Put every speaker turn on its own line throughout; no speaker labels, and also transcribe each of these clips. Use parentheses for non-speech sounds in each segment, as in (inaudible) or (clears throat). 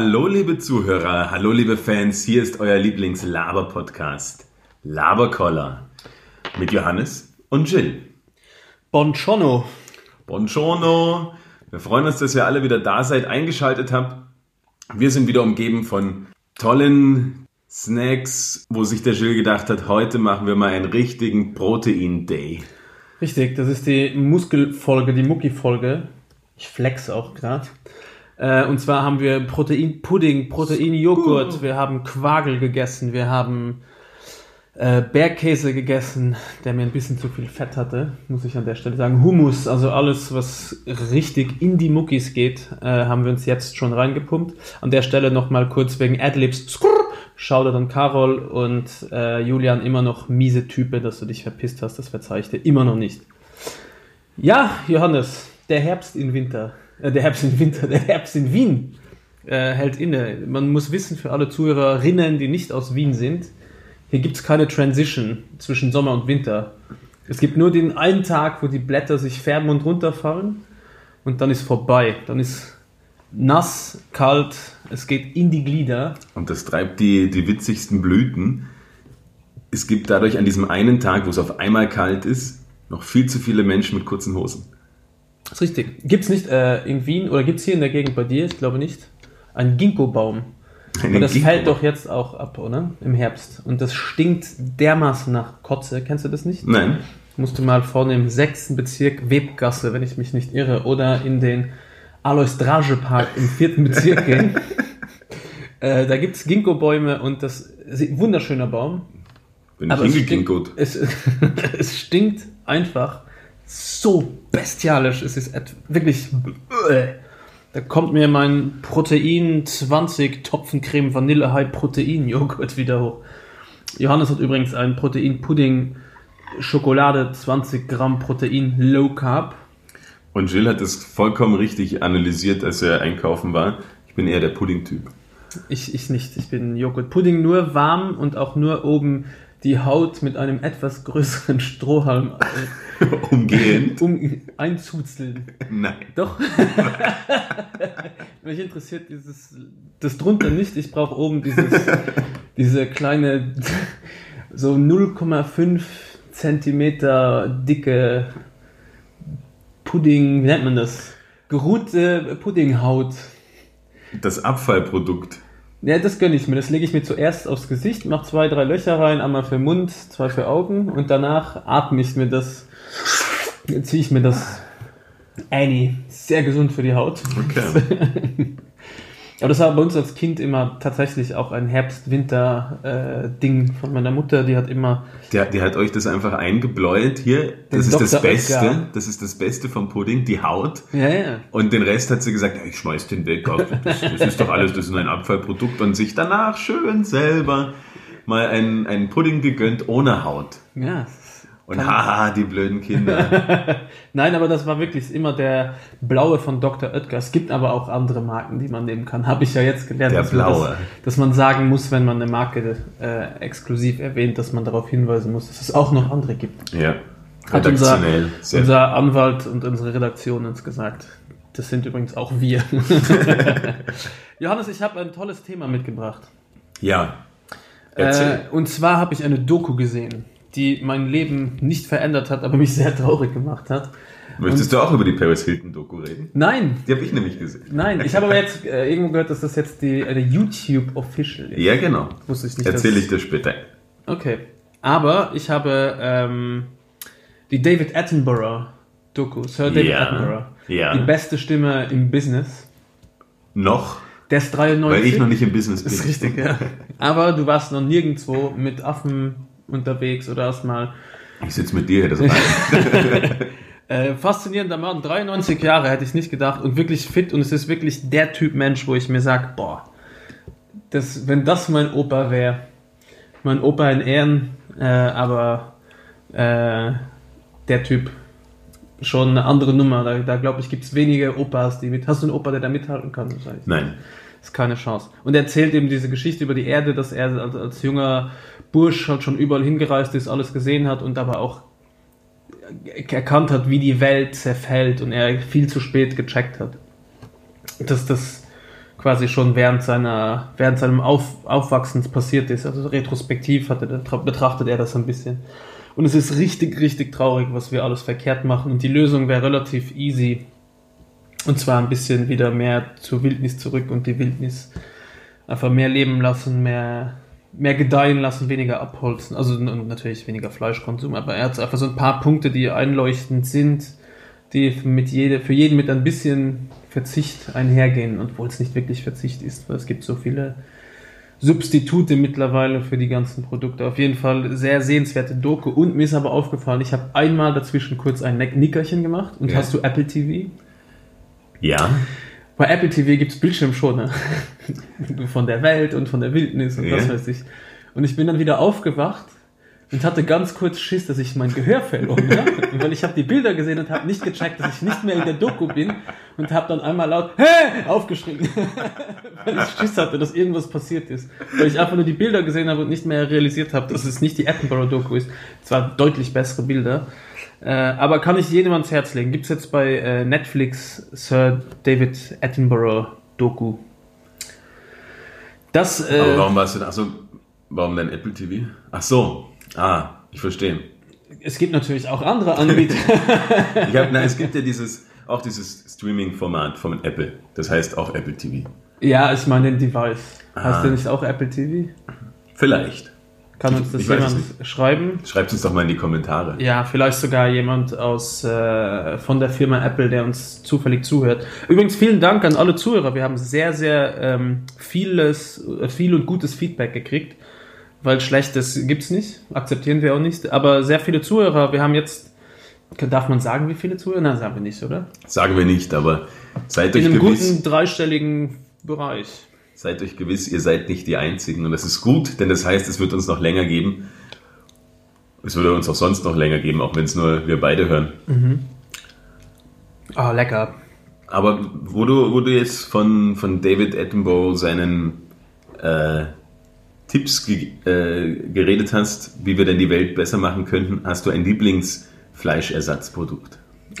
Hallo liebe Zuhörer, hallo liebe Fans, hier ist euer Lieblings-Laber-Podcast Laberkoller mit Johannes und Jill.
Bongiorno.
Buongiorno, wir freuen uns, dass ihr alle wieder da seid, eingeschaltet habt. Wir sind wieder umgeben von tollen Snacks, wo sich der Jill gedacht hat, heute machen wir mal einen richtigen Protein-Day.
Richtig, das ist die Muskelfolge, die Mucki-Folge. Ich flex auch gerade. Äh, und zwar haben wir Proteinpudding, Proteinjoghurt, wir haben Quagel gegessen, wir haben äh, Bergkäse gegessen, der mir ein bisschen zu viel Fett hatte, muss ich an der Stelle sagen. Hummus, also alles, was richtig in die Muckis geht, äh, haben wir uns jetzt schon reingepumpt. An der Stelle nochmal kurz wegen Adlibs. Skrrr, Shoutout an Carol und äh, Julian immer noch miese Type, dass du dich verpisst hast, das verzeih ich dir immer noch nicht. Ja, Johannes, der Herbst in Winter, der Herbst in Winter, (laughs) der Herbst in Wien äh, hält inne. Man muss wissen für alle Zuhörerinnen, die nicht aus Wien sind, hier gibt es keine Transition zwischen Sommer und Winter. Es gibt nur den einen Tag, wo die Blätter sich färben und runterfallen und dann ist vorbei. Dann ist nass, kalt, es geht in die Glieder.
Und das treibt die, die witzigsten Blüten. Es gibt dadurch an diesem einen Tag, wo es auf einmal kalt ist, noch viel zu viele Menschen mit kurzen Hosen.
Das ist richtig. Gibt es nicht äh, in Wien oder gibt es hier in der Gegend bei dir, ich glaube nicht, einen Ginkgo-Baum? Und das fällt doch jetzt auch ab, oder? Im Herbst. Und das stinkt dermaßen nach Kotze. Kennst du das nicht?
Nein.
Musst du mal vorne im sechsten Bezirk Webgasse, wenn ich mich nicht irre, oder in den Alois Drage Park im vierten Bezirk gehen. (laughs) äh, da gibt es Ginkgo-Bäume und das ist ein wunderschöner Baum.
Bin ich hingeginkgot.
Es, (laughs) es stinkt einfach so bestialisch. Es ist wirklich. Äh, da kommt mir mein Protein 20 Topfen Creme Vanille High Protein Joghurt wieder hoch. Johannes hat übrigens einen Protein Pudding Schokolade 20 Gramm Protein Low Carb.
Und Jill hat es vollkommen richtig analysiert, als er einkaufen war. Ich bin eher der Pudding-Typ.
Ich, ich nicht. Ich bin Joghurt. Pudding nur warm und auch nur oben die Haut mit einem etwas größeren Strohhalm (laughs)
umgehen.
Um einzuzeln.
Nein.
Doch. (laughs) Mich interessiert dieses, das drunter nicht. Ich brauche oben dieses, (laughs) diese kleine, so 0,5 Zentimeter dicke Pudding, wie nennt man das? Geruhte Puddinghaut.
Das Abfallprodukt.
Ja, das gönne ich mir. Das lege ich mir zuerst aufs Gesicht, mache zwei, drei Löcher rein, einmal für Mund, zwei für Augen und danach atme ich mir das, ziehe ich mir das Annie. Sehr gesund für die Haut.
Okay. (laughs)
Aber das war bei uns als Kind immer tatsächlich auch ein Herbst-Winter-Ding von meiner Mutter. Die hat immer.
Die, die hat euch das einfach eingebläut hier. Das ist das Beste. Oetker. Das ist das Beste vom Pudding, die Haut.
Ja, ja.
Und den Rest hat sie gesagt, ja, ich schmeiß den weg. Das, das ist (laughs) doch alles, das ist ein Abfallprodukt. Und sich danach schön selber mal einen, einen Pudding gegönnt ohne Haut.
Ja,
und haha, die blöden Kinder. (laughs)
Nein, aber das war wirklich immer der blaue von Dr. Oetker. Es gibt aber auch andere Marken, die man nehmen kann. Habe ich ja jetzt gelernt.
Der
dass
blaue.
Man das, dass man sagen muss, wenn man eine Marke äh, exklusiv erwähnt, dass man darauf hinweisen muss, dass es auch noch andere gibt.
Ja.
Hat unser, unser Anwalt und unsere Redaktion uns gesagt. Das sind übrigens auch wir. (laughs) Johannes, ich habe ein tolles Thema mitgebracht.
Ja.
Äh, und zwar habe ich eine Doku gesehen die mein Leben nicht verändert hat, aber mich sehr traurig gemacht hat.
Möchtest und, du auch über die Paris Hilton Doku reden?
Nein.
Die habe ich nämlich gesehen.
Nein, ich habe aber jetzt äh, irgendwo gehört, dass das jetzt die eine YouTube Official ist.
Ja, genau.
Wusste ich nicht.
Erzähle ich dir später.
Okay. Aber ich habe ähm, die David Attenborough Doku, Sir David
ja,
Attenborough.
Ja.
Die beste Stimme im Business.
Noch?
Der ist 93.
Weil ich noch nicht im Business bin.
Das ist richtig, ja. Aber du warst noch nirgendwo mit Affen unterwegs oder erstmal.
Ich sitze mit dir hier, das (laughs)
äh, Faszinierender Mann, 93 Jahre hätte ich nicht gedacht und wirklich fit und es ist wirklich der Typ Mensch, wo ich mir sage, boah, das, wenn das mein Opa wäre, mein Opa in Ehren, äh, aber äh, der Typ schon eine andere Nummer. Da, da glaube ich, gibt es wenige Opas, die mit. Hast du einen Opa, der da mithalten kann?
Nein.
Ist keine Chance. Und er erzählt eben diese Geschichte über die Erde, dass er als, als junger Bursch halt schon überall hingereist ist, alles gesehen hat und aber auch erkannt hat, wie die Welt zerfällt und er viel zu spät gecheckt hat. Dass das quasi schon während seiner, während seinem Auf, Aufwachsens passiert ist. Also retrospektiv hat er, betrachtet er das ein bisschen. Und es ist richtig, richtig traurig, was wir alles verkehrt machen. Und die Lösung wäre relativ easy. Und zwar ein bisschen wieder mehr zur Wildnis zurück und die Wildnis einfach mehr leben lassen, mehr, mehr gedeihen lassen, weniger abholzen. Also natürlich weniger Fleischkonsum, aber er hat einfach so ein paar Punkte, die einleuchtend sind, die mit jede, für jeden mit ein bisschen Verzicht einhergehen, obwohl es nicht wirklich Verzicht ist, weil es gibt so viele Substitute mittlerweile für die ganzen Produkte. Auf jeden Fall sehr sehenswerte Doku. Und mir ist aber aufgefallen, ich habe einmal dazwischen kurz ein Nickerchen gemacht. Und ja. hast du Apple TV?
Ja.
Bei Apple TV gibt es Bildschirmschoner. (laughs) von der Welt und von der Wildnis und ja. was weiß ich. Und ich bin dann wieder aufgewacht und hatte ganz kurz Schiss, dass ich mein Gehör verloren habe. (laughs) Weil ich habe die Bilder gesehen und habe nicht gecheckt, dass ich nicht mehr in der Doku bin und habe dann einmal laut Hä! aufgeschrien, (laughs) weil ich Schiss hatte, dass irgendwas passiert ist. Weil ich einfach nur die Bilder gesehen habe und nicht mehr realisiert habe, dass es nicht die Attenborough-Doku ist. Es waren deutlich bessere Bilder. Äh, aber kann ich jedem ans Herz legen. Gibt es jetzt bei äh, Netflix Sir David Attenborough Doku.
Das, äh, aber warum warst du da? Achso, warum denn Apple TV? Ach so, Ah, ich verstehe.
Es gibt natürlich auch andere Anbieter. (laughs)
ich hab, na, es gibt ja dieses, auch dieses Streaming-Format von Apple. Das heißt auch Apple TV.
Ja, ich meine den Device. Ah. Heißt der nicht auch Apple TV?
Vielleicht.
Kann uns das jemand schreiben?
Schreibt uns doch mal in die Kommentare.
Ja, vielleicht sogar jemand aus äh, von der Firma Apple, der uns zufällig zuhört. Übrigens vielen Dank an alle Zuhörer. Wir haben sehr, sehr ähm, vieles, äh, viel und gutes Feedback gekriegt weil Schlechtes gibt es nicht, akzeptieren wir auch nicht. Aber sehr viele Zuhörer, wir haben jetzt, darf man sagen, wie viele Zuhörer? Nein, sagen wir nicht, oder?
Sagen wir nicht, aber seid euch
gewiss. In einem guten dreistelligen Bereich.
Seid euch gewiss, ihr seid nicht die Einzigen. Und das ist gut, denn das heißt, es wird uns noch länger geben. Es würde uns auch sonst noch länger geben, auch wenn es nur wir beide hören. Mhm.
Oh, lecker.
Aber wo du, wo du jetzt von, von David Attenborough seinen äh, Tipps ge äh, geredet hast, wie wir denn die Welt besser machen könnten, hast du ein Lieblingsfleischersatzprodukt? (laughs)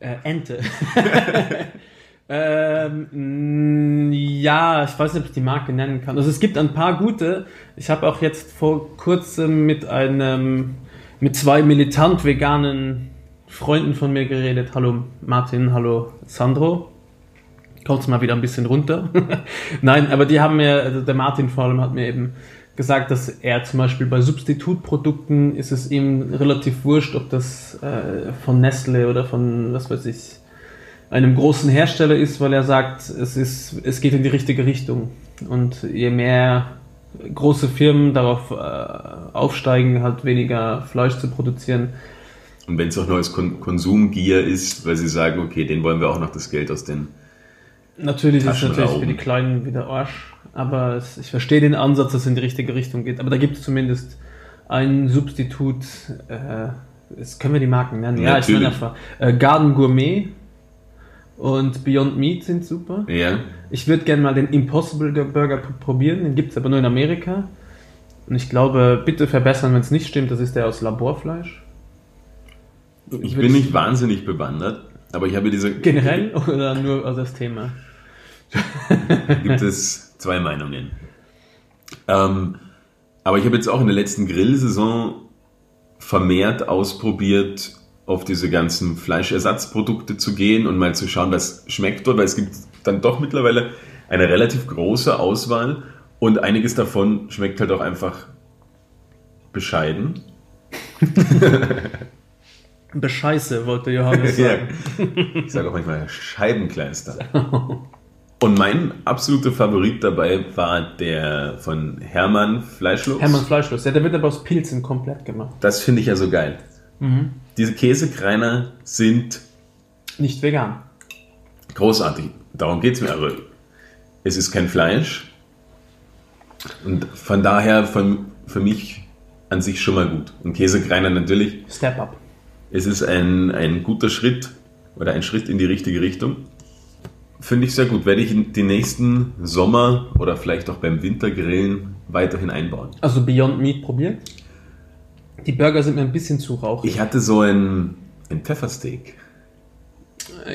äh, Ente. (laughs) (laughs) ähm, ja, ich weiß nicht, ob ich die Marke nennen kann. Also es gibt ein paar gute. Ich habe auch jetzt vor kurzem mit einem, mit zwei militant veganen Freunden von mir geredet. Hallo Martin, hallo Sandro kommt mal wieder ein bisschen runter. (laughs) Nein, aber die haben mir, also der Martin vor allem hat mir eben gesagt, dass er zum Beispiel bei Substitutprodukten ist es ihm relativ wurscht, ob das äh, von Nestle oder von, was weiß ich, einem großen Hersteller ist, weil er sagt, es, ist, es geht in die richtige Richtung. Und je mehr große Firmen darauf äh, aufsteigen, halt weniger Fleisch zu produzieren.
Und wenn es auch neues Kon Konsumgier ist, weil sie sagen, okay, den wollen wir auch noch das Geld aus den
Natürlich ist es natürlich für die Kleinen wieder Arsch, aber es, ich verstehe den Ansatz, dass es in die richtige Richtung geht. Aber da gibt es zumindest ein Substitut, äh, jetzt können wir die Marken nennen. Ja, ich meine einfach. Äh, Garden Gourmet und Beyond Meat sind super.
Ja.
Ich würde gerne mal den Impossible Burger probieren, den gibt es aber nur in Amerika. Und ich glaube, bitte verbessern, wenn es nicht stimmt, das ist der aus Laborfleisch.
Ich bin nicht wahnsinnig bewandert, aber ich habe diese.
Generell oder nur aus (laughs) das Thema?
gibt es zwei Meinungen. Ähm, aber ich habe jetzt auch in der letzten Grillsaison vermehrt ausprobiert, auf diese ganzen Fleischersatzprodukte zu gehen und mal zu schauen, was schmeckt dort, weil es gibt dann doch mittlerweile eine relativ große Auswahl und einiges davon schmeckt halt auch einfach bescheiden. (laughs)
Bescheiße, wollte Johannes sagen.
ja. Ich sage auch manchmal Scheibenkleister. Und mein absoluter Favorit dabei war der von Hermann Fleischlos.
Hermann Fleischlos, ja, der wird aber aus Pilzen komplett gemacht.
Das finde ich ja so geil. Mhm. Diese Käsekreiner sind
nicht vegan.
Großartig. Darum geht es mir. Aber es ist kein Fleisch. Und von daher von, für mich an sich schon mal gut. Und Käsekreiner natürlich.
Step up.
Es ist ein, ein guter Schritt oder ein Schritt in die richtige Richtung. Finde ich sehr gut. Werde ich in den nächsten Sommer oder vielleicht auch beim Wintergrillen weiterhin einbauen.
Also Beyond Meat probiert? Die Burger sind mir ein bisschen zu rauchig.
Ich hatte so ein, ein Pfeffersteak.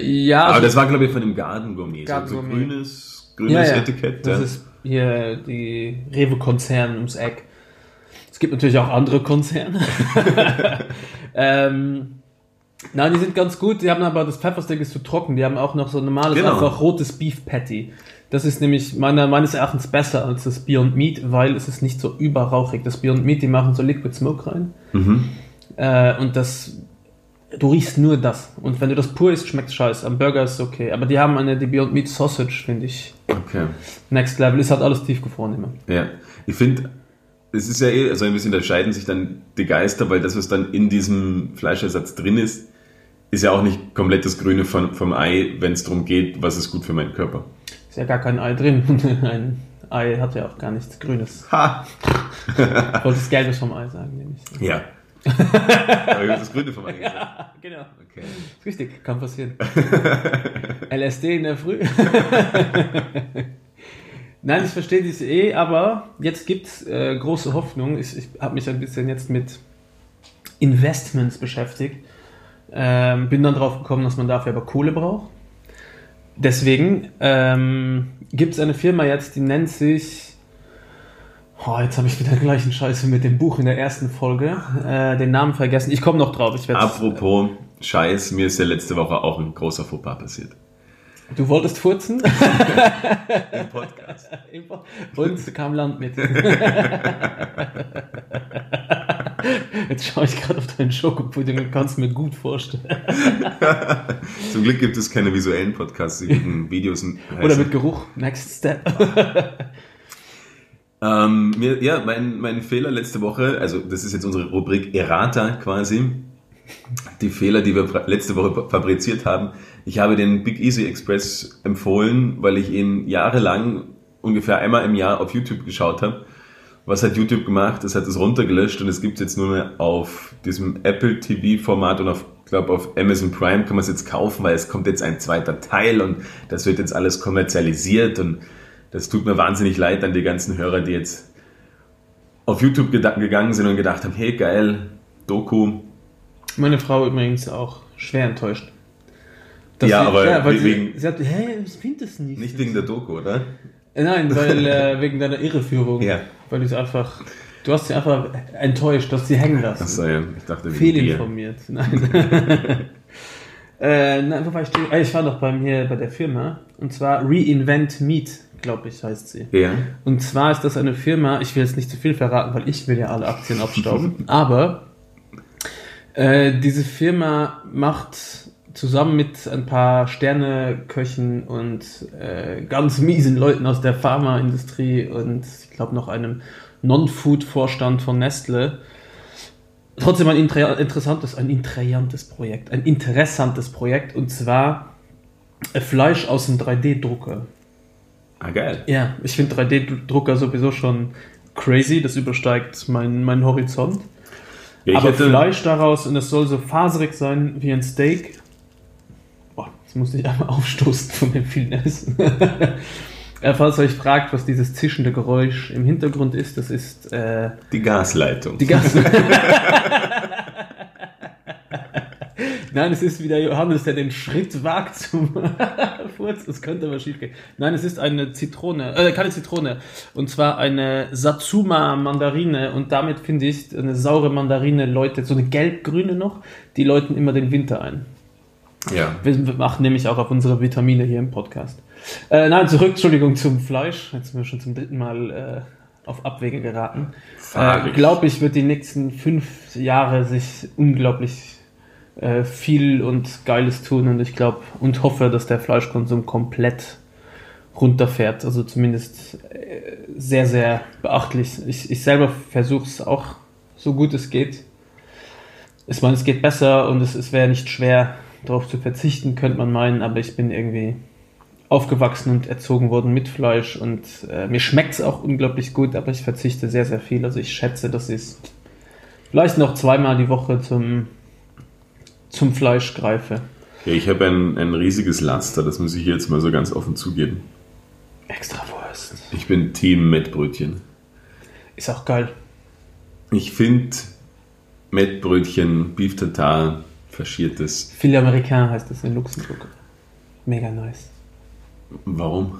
Ja,
Aber
also-
das war, glaube ich, von dem Garden Gourmet.
Garden
so,
Gourmet.
grünes, grünes
ja, ja.
Etikett.
Das
ja.
ist hier die Rewe-Konzern ums Eck. Es gibt natürlich auch andere Konzerne. (laughs) ähm, nein, die sind ganz gut. Die haben aber das Pfeffersteak ist zu trocken. Die haben auch noch so ein normales,
Genau.
einfach rotes Beef Patty. Das ist nämlich meiner, meines Erachtens besser als das Beyond Meat, weil es ist nicht so überrauchig. Das Beyond Meat, die machen so Liquid Smoke rein.
Mhm.
Äh, und das, du riechst nur das. Und wenn du das pur isst, schmeckt scheiße. Am Burger ist es okay. Aber die haben eine, die Beyond Meat Sausage, finde ich.
Okay.
Next Level. Ist halt alles tiefgefroren immer.
Ja. Ich finde, es ist ja eh, also ein bisschen, da scheiden sich dann die Geister, weil das, was dann in diesem Fleischersatz drin ist, ist ja auch nicht komplett das Grüne von, vom Ei, wenn es darum geht, was ist gut für meinen Körper.
Ist ja gar kein Ei drin. (laughs) Ein Ei hat ja auch gar nichts Grünes.
Ha!
Ich wollte das Gelbe vom Ei sagen, nämlich.
Ja. (laughs) Aber das Grüne vom Ei gesagt.
Genau.
Okay.
Ist richtig, kann passieren. (laughs) LSD in der Früh. Nein, ich verstehe diese eh, aber jetzt gibt es äh, große Hoffnung. Ich, ich habe mich ein bisschen jetzt mit Investments beschäftigt. Ähm, bin dann drauf gekommen, dass man dafür aber Kohle braucht. Deswegen ähm, gibt es eine Firma jetzt, die nennt sich. Oh, jetzt habe ich wieder gleichen Scheiße mit dem Buch in der ersten Folge. Äh, den Namen vergessen. Ich komme noch drauf.
Apropos Scheiß, mir ist ja letzte Woche auch ein großer Fauxpas passiert.
Du wolltest furzen? (laughs)
Im Podcast.
Und kam Land mit. (laughs) (laughs) Jetzt schaue ich gerade auf deinen Schokopudding und kann es mir gut vorstellen. (laughs)
Zum Glück gibt es keine visuellen Podcasts, die guten (laughs) Videos.
Oder mit Geruch. Next Step.
Ähm, mir, ja, mein, mein Fehler letzte Woche, also das ist jetzt unsere Rubrik Errata quasi. Die Fehler, die wir letzte Woche fabriziert haben. Ich habe den Big Easy Express empfohlen, weil ich ihn jahrelang ungefähr einmal im Jahr auf YouTube geschaut habe. Was hat YouTube gemacht? Es hat es runtergelöscht und es gibt es jetzt nur mehr auf diesem Apple TV Format und auf, glaube auf Amazon Prime kann man es jetzt kaufen, weil es kommt jetzt ein zweiter Teil und das wird jetzt alles kommerzialisiert und das tut mir wahnsinnig leid an die ganzen Hörer, die jetzt auf YouTube gegangen sind und gedacht haben, hey geil, Doku.
Meine Frau übrigens auch schwer enttäuscht.
Ja,
sie,
aber
weil
wegen-
sie, sie hat, hä, ich finde das nicht.
Nicht wegen der Doku, oder?
Äh, Nein, weil (laughs) äh, wegen deiner Irreführung.
Ja.
Weil du es einfach, du hast sie einfach enttäuscht, du hast sie hängen lassen.
Achso, ja, ich dachte.
Fehlinformiert. Nein. (laughs) äh, nein, wo war ich? Ah, Ich war doch beim, hier bei der Firma. Und zwar Reinvent Meat, glaube ich, heißt sie.
Ja.
Und zwar ist das eine Firma, ich will jetzt nicht zu viel verraten, weil ich will ja alle Aktien abstauben. (laughs) aber äh, diese Firma macht zusammen mit ein paar Sterneköchen und äh, ganz miesen Leuten aus der Pharmaindustrie und ich glaube noch einem Non-Food-Vorstand von Nestle trotzdem ein inter interessantes, ein interessantes Projekt, ein interessantes Projekt und zwar Fleisch aus dem 3D-Drucker.
Ah, geil.
Ja, ich finde 3D-Drucker sowieso schon crazy, das übersteigt meinen mein Horizont.
Ja, ich
Aber
hätte,
Fleisch daraus und es soll so faserig sein wie ein Steak. Jetzt muss ich einmal (laughs) aufstoßen von dem vielen Essen. (laughs) Äh, Falls ihr euch fragt, was dieses zischende Geräusch im Hintergrund ist, das ist äh,
die Gasleitung.
die Gas. (laughs) Nein, es ist wieder Johannes, der den Schritt wagt zum Furz. Das könnte aber schief gehen. Nein, es ist eine Zitrone, äh, keine Zitrone. Und zwar eine Satsuma Mandarine. Und damit finde ich eine saure Mandarine läutet, so eine gelb-grüne noch, die läuten immer den Winter ein.
Ja.
Wir wir machen nämlich auch auf unsere Vitamine hier im Podcast. Äh, nein, zurück, Entschuldigung, zum Fleisch. Jetzt sind wir schon zum dritten Mal äh, auf Abwege geraten. Äh. Glaube ich, wird die nächsten fünf Jahre sich unglaublich äh, viel und Geiles tun und ich glaube und hoffe, dass der Fleischkonsum komplett runterfährt. Also zumindest äh, sehr, sehr beachtlich. Ich, ich selber versuche es auch so gut es geht. Ich meine, es geht besser und es, es wäre nicht schwer, darauf zu verzichten, könnte man meinen, aber ich bin irgendwie aufgewachsen und erzogen worden mit Fleisch und äh, mir schmeckt es auch unglaublich gut, aber ich verzichte sehr, sehr viel. Also ich schätze, dass ich vielleicht noch zweimal die Woche zum, zum Fleisch greife.
ja ich habe ein, ein riesiges Laster, das muss ich jetzt mal so ganz offen zugeben.
Extra Wurst.
Ich bin Team Mettbrötchen.
Ist auch geil.
Ich finde Mettbrötchen, Beef Tartar faschiertes.
Filet Americain heißt das in Luxemburg. Mega nice.
Warum?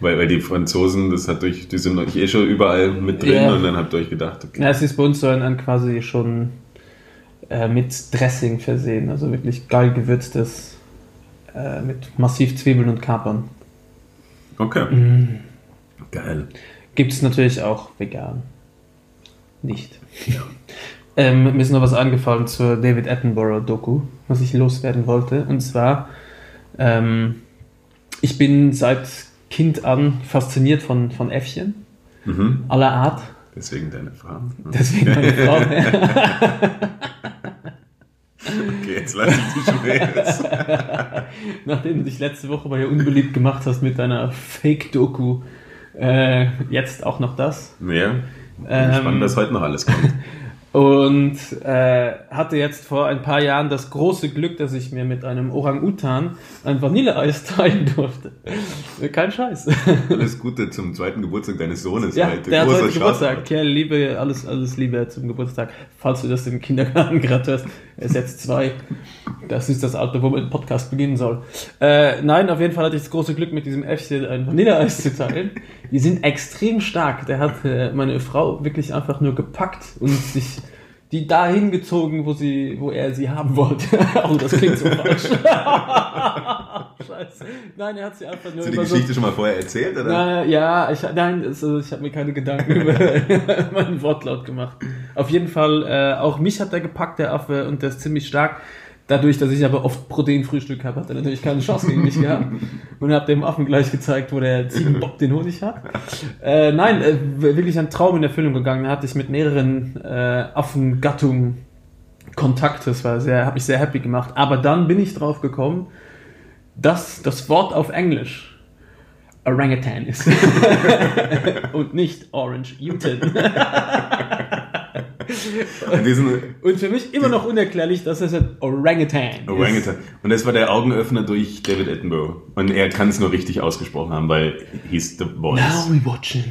Weil, weil die Franzosen, das hat durch, die sind euch eh schon überall mit drin
Ja.
und dann habt ihr euch gedacht, okay.
Ja, es ist bei uns so ein, quasi schon äh, mit Dressing versehen, also wirklich geil gewürztes äh, mit massiv Zwiebeln und Kapern.
Okay.
Mhm.
Geil.
Gibt es natürlich auch vegan. Nicht. Ähm, mir ist noch was eingefallen zur David Attenborough-Doku, was ich loswerden wollte. Und zwar, ähm, ich bin seit Kind an fasziniert von, von Äffchen
Mhm.
aller Art.
Deswegen deine Frau. (laughs)
Deswegen meine Frau. (laughs) (laughs)
Okay, jetzt lass ich dich raus.
Nachdem du dich letzte Woche bei ihr unbeliebt gemacht hast mit deiner Fake-Doku, äh, jetzt auch noch das.
Ja.
Ähm,
Spannend, dass heute noch alles kommt.
Und äh, hatte jetzt vor ein paar Jahren das große Glück, dass ich mir mit einem Orang-Utan ein Vanilleeis (laughs) teilen durfte. Kein Scheiß.
Alles Gute zum zweiten Geburtstag deines Sohnes
Ja,
heute.
der hat
Großer
heute Geburtstag. Kerl, Liebe, alles, alles Liebe zum Geburtstag. Falls du das im Kindergarten (laughs) gerade hörst, er ist jetzt zwei. Das ist das Alter, wo man den Podcast beginnen soll. Äh, nein, auf jeden Fall hatte ich das große Glück, mit diesem Äffchen ein Vanilleeis zu teilen. Die sind extrem stark. Der hat äh, meine Frau wirklich einfach nur gepackt und sich die dahin gezogen, wo sie, wo er sie haben wollte. (laughs) oh, das klingt so falsch. (laughs) Scheiße. Nein, er hat sie einfach nur
Hast du die
über so
Geschichte schon mal vorher erzählt? Oder?
na, ja, ich, nein, also ich habe mir keine Gedanken über (laughs) meinen Wortlaut gemacht. Auf jeden Fall, äh, auch mich hat er gepackt, der Affe, und der ist ziemlich stark. Dadurch, dass ich aber oft Proteinfrühstück habe, hat er natürlich keine Chance gegen mich gehabt. (laughs) Und habe dem Affen gleich gezeigt, wo der Ziegenbock den Honig hat. Äh, nein, äh, wirklich ein Traum in Erfüllung gegangen. Da hatte ich mit mehreren äh, Affengattungen Kontakt. Das war sehr, hat mich sehr happy gemacht. Aber dann bin ich drauf gekommen, dass das Wort auf Englisch Orangutan ist. (laughs) (laughs) und nicht Orange Utan.
Und
für mich immer noch unerklärlich, dass es ein Orangutan
Orangutan. Und das war der Augenöffner durch David Attenborough. Und er kann es nur richtig ausgesprochen haben, weil he's the voice.
Now we watching.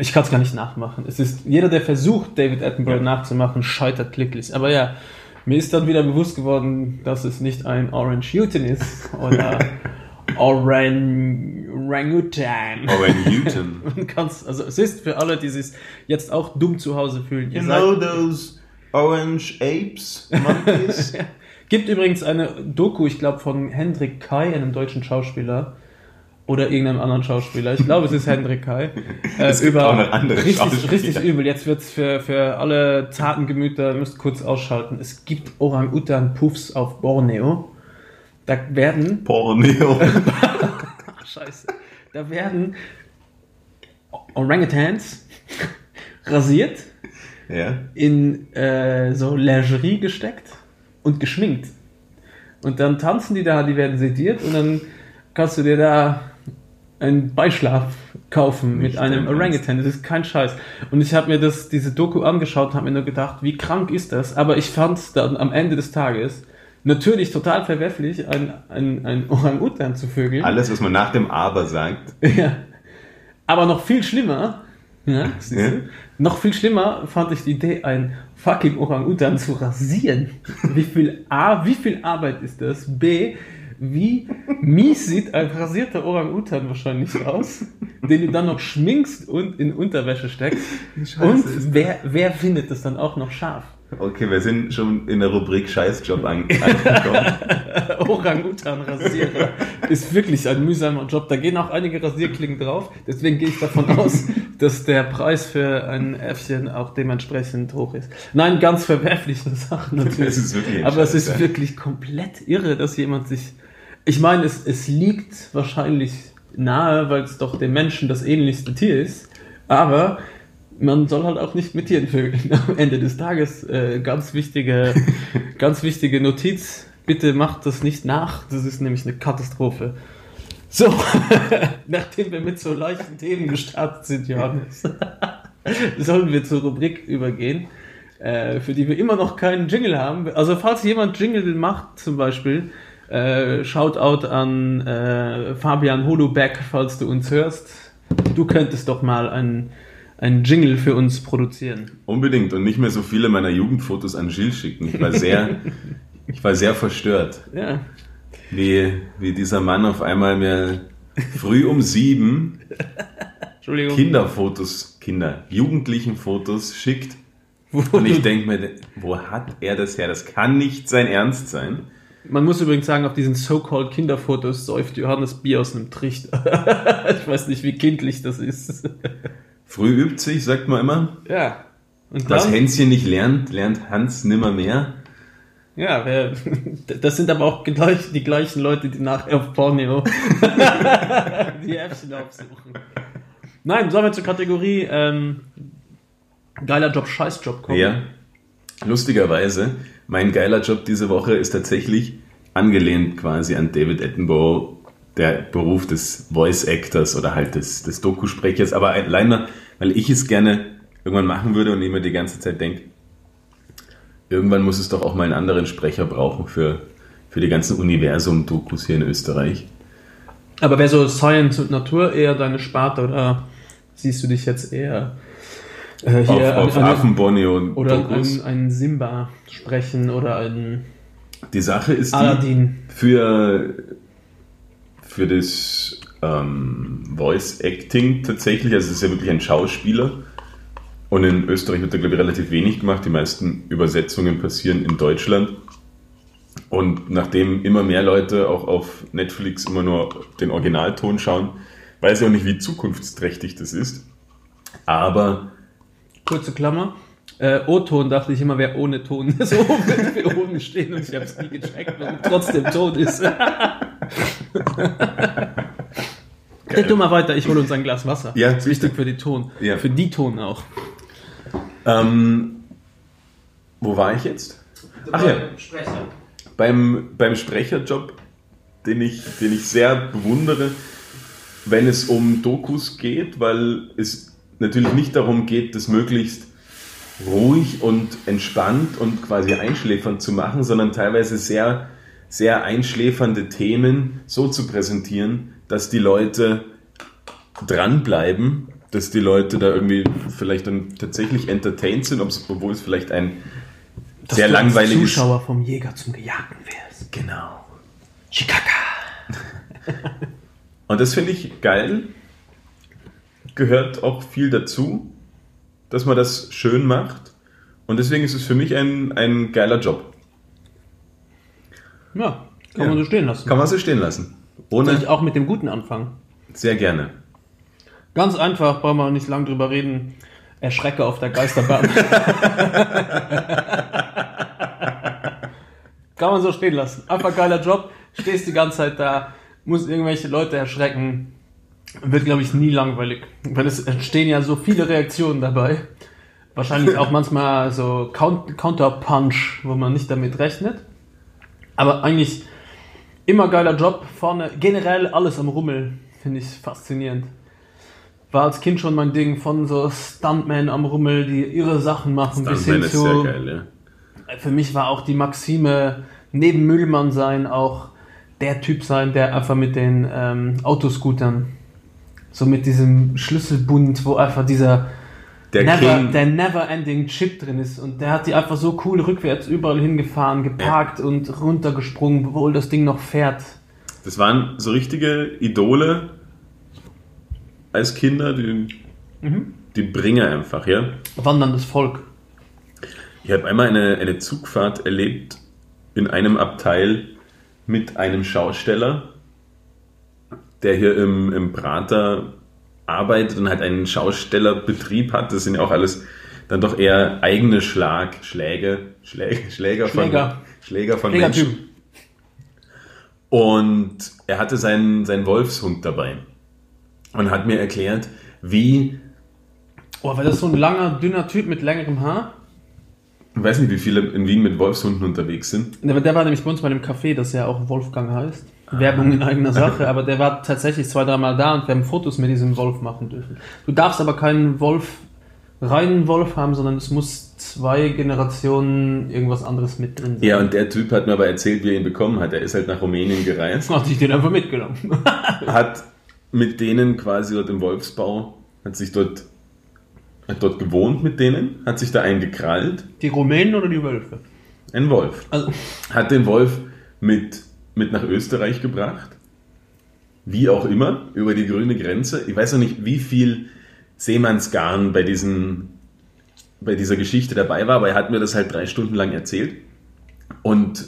Ich kann es gar nicht nachmachen. Es ist jeder, der versucht, David Attenborough
Ja.
nachzumachen, scheitert glücklich. Aber ja, mir ist dann wieder bewusst geworden, dass es nicht ein Orange Utan ist oder (laughs) Orang Orangutan.
Orangutan. (laughs)
Also es ist für alle, die sich jetzt auch dumm zu Hause fühlen. Ihr
You know those orange apes, monkeys? (laughs)
Gibt übrigens eine Doku, ich glaube, von Hendrik Kai, einem deutschen Schauspieler. Oder irgendeinem anderen Schauspieler. Ich glaube, es ist Hendrik Kai. (laughs) Äh,
Es gibt auch noch andere
richtig, richtig übel. Jetzt wird's für, für alle zarten Gemüter, ihr müsst kurz ausschalten. Es gibt Orang-Utan-Puffs auf Borneo. Da werden
Porneo. (laughs)
Scheiße. Da werden Orangutans (laughs) rasiert,
ja.
in äh, so Lingerie gesteckt und geschminkt. Und dann tanzen die da, die werden sediert und dann kannst du dir da einen Beischlaf kaufen
Nicht
mit einem. Orangutan. Das ist kein Scheiß. Und ich habe mir das, diese Doku angeschaut und habe mir nur gedacht, wie krank ist das? Aber ich fand es dann am Ende des Tages natürlich total verwerflich, ein, ein, ein Orang-Utan zu vögeln.
Alles, was man nach dem Aber sagt. (laughs)
Ja. Aber noch viel schlimmer, ja, siehst du?
Ja.
noch viel schlimmer fand ich die Idee, ein fucking Orang-Utan zu rasieren. Wie viel A, wie viel Arbeit ist das? B, wie mies sieht ein rasierter Orang-Utan wahrscheinlich aus, den du dann noch schminkst und in Unterwäsche steckst.
Scheiße
und wer, wer findet das dann auch noch scharf?
Okay, wir sind schon in der Rubrik Scheißjob an- angekommen. (laughs)
Orang-Utan-Rasierer ist wirklich ein mühsamer Job. Da gehen auch einige Rasierklingen drauf. Deswegen gehe ich davon aus, (laughs) dass der Preis für ein Äffchen auch dementsprechend hoch ist. Nein, ganz verwerfliche Sachen (laughs) natürlich. Aber es ist wirklich komplett irre, dass jemand sich. Ich meine, es, es liegt wahrscheinlich nahe, weil es doch dem Menschen das ähnlichste Tier ist. Aber man soll halt auch nicht mit Tieren vögeln. (laughs) Am Ende des Tages äh, ganz wichtige, (laughs) ganz wichtige Notiz. Bitte macht das nicht nach. Das ist nämlich eine Katastrophe. So, (laughs) nachdem wir mit so leichten Themen gestartet sind, Johannes, sollen wir zur Rubrik übergehen, äh, für die wir immer noch keinen Jingle haben. Also falls jemand Jingle macht zum Beispiel, äh, Shoutout an äh, Fabian Holoback, falls du uns hörst. Du könntest doch mal einen, einen Jingle für uns produzieren.
Unbedingt und nicht mehr so viele meiner Jugendfotos an Gilles schicken. Ich war sehr (laughs) Ich war sehr verstört,
Ja.
wie, wie dieser Mann auf einmal mir früh um sieben. Kinderfotos, Kinder, Jugendlichen-Fotos schickt.
Wo
Und ich denke mir, wo hat er das her? Das kann nicht sein Ernst sein.
Man muss übrigens sagen, auf diesen so-called Kinderfotos säuft Johannes Bier aus einem Trichter. (laughs) ich weiß nicht, wie kindlich das ist.
Früh übt sich, sagt man immer.
ja. Und
Was
dann,
Hänschen nicht lernt, lernt Hans nimmer mehr.
ja, wer, (laughs) das sind aber auch gleich, die gleichen Leute, die nachher auf Pornio (laughs) die Äffchen aufsuchen. Nein, sollen wir zur Kategorie ähm, geiler Job, Scheißjob kommen?
Ja. Lustigerweise, mein geiler Job diese Woche ist tatsächlich angelehnt quasi an David Attenborough, der Beruf des Voice Actors oder halt des, des Dokusprechers. Aber allein mal, weil ich es gerne irgendwann machen würde und immer die ganze Zeit denke, irgendwann muss es doch auch mal einen anderen Sprecher brauchen für, für die ganzen Universum-Dokus hier in Österreich.
Aber wäre so Science und Natur eher deine Sparte oder siehst du dich jetzt eher äh,
Auf,
hier
auf
an-
Affenbonnie und
oder
Dokus.
einen, einen Simba sprechen oder einen
Die Sache ist die, für, für das ähm, Voice Acting tatsächlich, also es ist ja wirklich ein Schauspieler. Und in Österreich wird da, glaube ich, relativ wenig gemacht. Die meisten Übersetzungen passieren in Deutschland. Und nachdem immer mehr Leute auch auf Netflix immer nur den Originalton schauen, weiß ich auch nicht, wie zukunftsträchtig das ist. Aber
Kurze Klammer. Äh, O-Ton dachte ich immer, wäre ohne Ton. (laughs) So wir oben stehen und ich habe es nie gecheckt, warum trotzdem Ton ist. (laughs) Red du mal weiter, ich hole uns ein Glas Wasser.
Ja,
das ist wichtig für die Ton.
Ja.
Für die Ton auch.
ähm, wo war ich jetzt? Ach ja.
Sprecher.
beim, beim Sprecherjob, den ich, den ich sehr bewundere, wenn es um Dokus geht, weil es natürlich nicht darum geht, das möglichst ruhig und entspannt und quasi einschläfernd zu machen, sondern teilweise sehr, sehr einschläfernde Themen so zu präsentieren, dass die Leute dranbleiben, dass die Leute da irgendwie vielleicht dann tatsächlich entertained sind, obwohl es vielleicht ein sehr
du als
langweiliges
Zuschauer vom Jäger zum Gejagten wärst.
Genau.
Chicaca.
Und das finde ich geil. Gehört auch viel dazu, dass man das schön macht. Und deswegen ist es für mich ein, ein geiler Job.
Ja, kann
Ja.
man so stehen lassen.
Kann man so stehen lassen.
Soll ich
Ohne
auch mit dem Guten anfangen?
sehr gerne.
Ganz einfach, brauchen wir nicht lang drüber reden. Erschrecke auf der Geisterbahn. (laughs) Kann man so stehen lassen. Einfach geiler Job. Stehst die ganze Zeit da, muss irgendwelche Leute erschrecken. Wird, glaube ich, nie langweilig. Weil es entstehen ja so viele Reaktionen dabei. Wahrscheinlich auch manchmal so Count Counterpunch, wo man nicht damit rechnet. Aber eigentlich immer geiler Job. Vorne generell alles am Rummel. Finde ich faszinierend. War als Kind schon mein Ding von so Stuntmen am Rummel, die irre Sachen machen, bis hin
Stuntman ist sehr
zu.
geil, ja.
Für mich war auch die Maxime, neben Müllmann sein, auch der Typ sein, der einfach mit den ähm, Autoscootern, so mit diesem Schlüsselbund, wo einfach dieser
Der
never,
King,
der never-ending Chip drin ist. Und der hat die einfach so cool rückwärts überall hingefahren, geparkt und runtergesprungen, obwohl das Ding noch fährt.
das waren so richtige Idole als Kinder, die,
Mhm.
die Bringer einfach, ja.
Wanderndes Volk.
Ich habe einmal eine, eine Zugfahrt erlebt in einem Abteil mit einem Schausteller, der hier im, im Prater arbeitet und halt einen Schaustellerbetrieb hat. Das sind ja auch alles dann doch eher eigene Schlag, Schläge, Schläge, Schläger von,
Schläger.
Schläger von Menschen. Und er hatte seinen, seinen Wolfshund dabei und hat mir erklärt, wie,
Oh, war das so ein langer, dünner Typ mit längerem Haar?
ich weiß nicht, wie viele in Wien mit Wolfshunden unterwegs sind.
Der, der war nämlich bei uns bei dem Café, das ja auch Wolfgang heißt. Werbung in eigener Sache, aber der war tatsächlich zwei, dreimal da und wir haben Fotos mit diesem Wolf machen dürfen. Du darfst aber keinen Wolf, reinen Wolf haben, sondern es muss zwei Generationen irgendwas anderes mit drin sein.
Ja, und der Typ hat mir aber erzählt, wie er ihn bekommen hat. Er ist halt nach Rumänien gereist,
Hatte ich den einfach mitgenommen. (laughs)
hat mit denen quasi dort im Wolfsbau, hat sich dort, hat dort gewohnt mit denen, hat sich da eingekrallt.
Die Rumänen oder die Wölfe?
ein Wolf.
Also,
Hat den Wolf mit, mit nach Österreich gebracht. Wie auch immer, über die grüne Grenze. Ich weiß noch nicht, wie viel Seemannsgarn bei, diesen, bei dieser Geschichte dabei war, aber er hat mir das halt drei Stunden lang erzählt. Und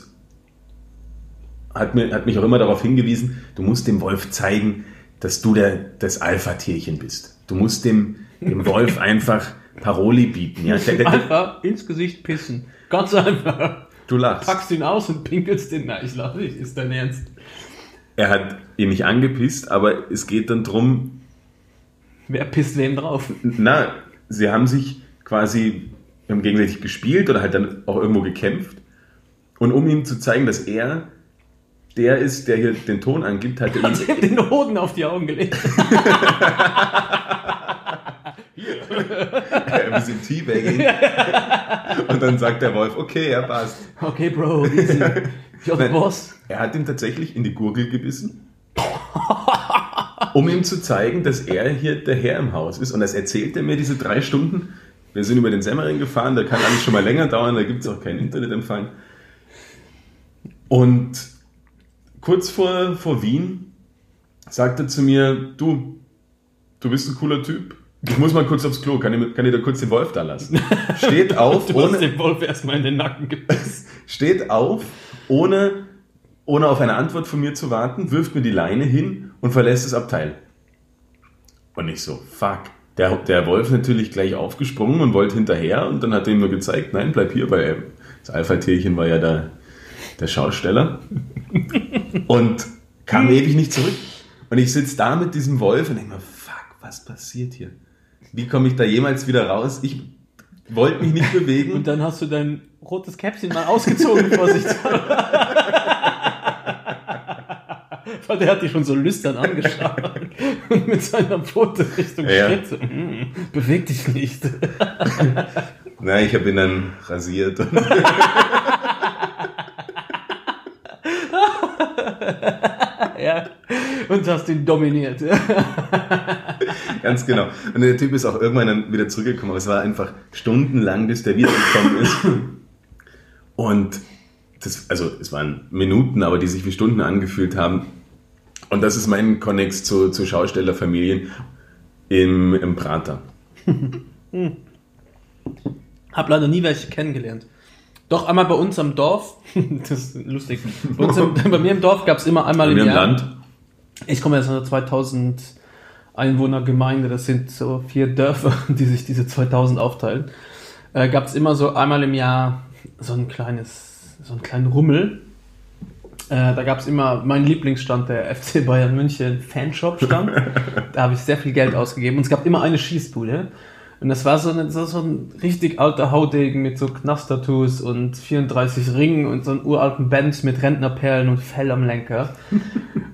hat, mir, hat mich auch immer darauf hingewiesen, du musst dem Wolf zeigen, dass du der, das Alpha-Tierchen bist. Du musst dem, dem Wolf (laughs) einfach Paroli bieten. Ja? Der, der,
einfach ins Gesicht pissen. Ganz einfach.
Du lachst.
Packst ihn aus und pinkelst den. Na, ich lach nicht. Ist dein Ernst?
Er hat ihn nicht angepisst, aber es geht dann drum,
Wer pisst wem drauf?
na, sie haben sich quasi haben gegenseitig gespielt oder halt dann auch irgendwo gekämpft. Und um ihm zu zeigen, dass er der ist, der hier den Ton angibt, hat er ihn,
ihm den Hoden auf die Augen gelegt. (laughs) (laughs)
ein bisschen Teabagging. Und dann sagt der Wolf, okay, er passt.
Okay, Bro, easy. You're the boss.
Er hat ihm tatsächlich in die Gurgel gebissen, um ihm zu zeigen, dass er hier der Herr im Haus ist. Und das erzählt er mir diese drei Stunden. Wir sind über den Semmering gefahren, da kann alles schon mal länger dauern, da gibt es auch keinen Internetempfang. Und kurz vor, vor Wien sagt er zu mir, du, du bist ein cooler Typ. Ich muss mal kurz aufs Klo, kann ich, kann ich da kurz den Wolf da lassen? Steht (laughs) auf,
Du hast
ohne,
den Wolf erstmal in den Nacken gepisst. (laughs)
steht auf, ohne, ohne auf eine Antwort von mir zu warten, wirft mir die Leine hin und verlässt das Abteil. Und ich so, fuck. Der, der Wolf natürlich gleich aufgesprungen und wollte hinterher und dann hat er ihm nur gezeigt, nein, bleib hier, weil er- das Alpha-Tierchen war ja der, der Schausteller. (laughs) Und kam ewig nicht zurück. Und ich sitze da mit diesem Wolf und denke mir, fuck, was passiert hier? Wie komme ich da jemals wieder raus? Ich wollte mich nicht bewegen.
Und dann hast du dein rotes Käppchen mal ausgezogen, (laughs) vorsichtshalber. Weil der hat dich schon so lüstern angeschaut und mit seiner Pfote Richtung
Ja.
Schritt. "Hm, beweg dich nicht. (laughs)
Na, ich habe ihn dann rasiert. (laughs)
ja. Und hast ihn dominiert. (laughs)
Ganz genau. Und der Typ ist auch irgendwann dann wieder zurückgekommen. Aber es war einfach stundenlang, bis der wiedergekommen ist. (laughs) Und das, also es waren Minuten, aber die sich wie Stunden angefühlt haben. Und das ist mein Konnex zu, zu Schaustellerfamilien im, im Prater.
Hab leider nie welche kennengelernt. Doch einmal bei uns am Dorf, (laughs) das ist lustig, bei, im, bei mir im Dorf gab es immer einmal
Bei
im Jahr.
Land.
Ich komme jetzt einer 2000 Einwohnergemeinde, das sind so vier Dörfer, (laughs) die sich diese 2000 aufteilen. Äh, Gab es immer so einmal im Jahr so ein kleines, so einen kleinen Rummel. Äh, da gab es immer mein Lieblingsstand, der (laughs) FC Bayern München Fanshop stand. (laughs) da habe ich sehr viel Geld ausgegeben und es gab immer eine Schießbude. Und das war so, eine, so, so ein richtig alter Haudegen mit so Knast-Tattoos und 34 Ringen und so einen uralten Band mit Rentnerperlen und Fell am Lenker.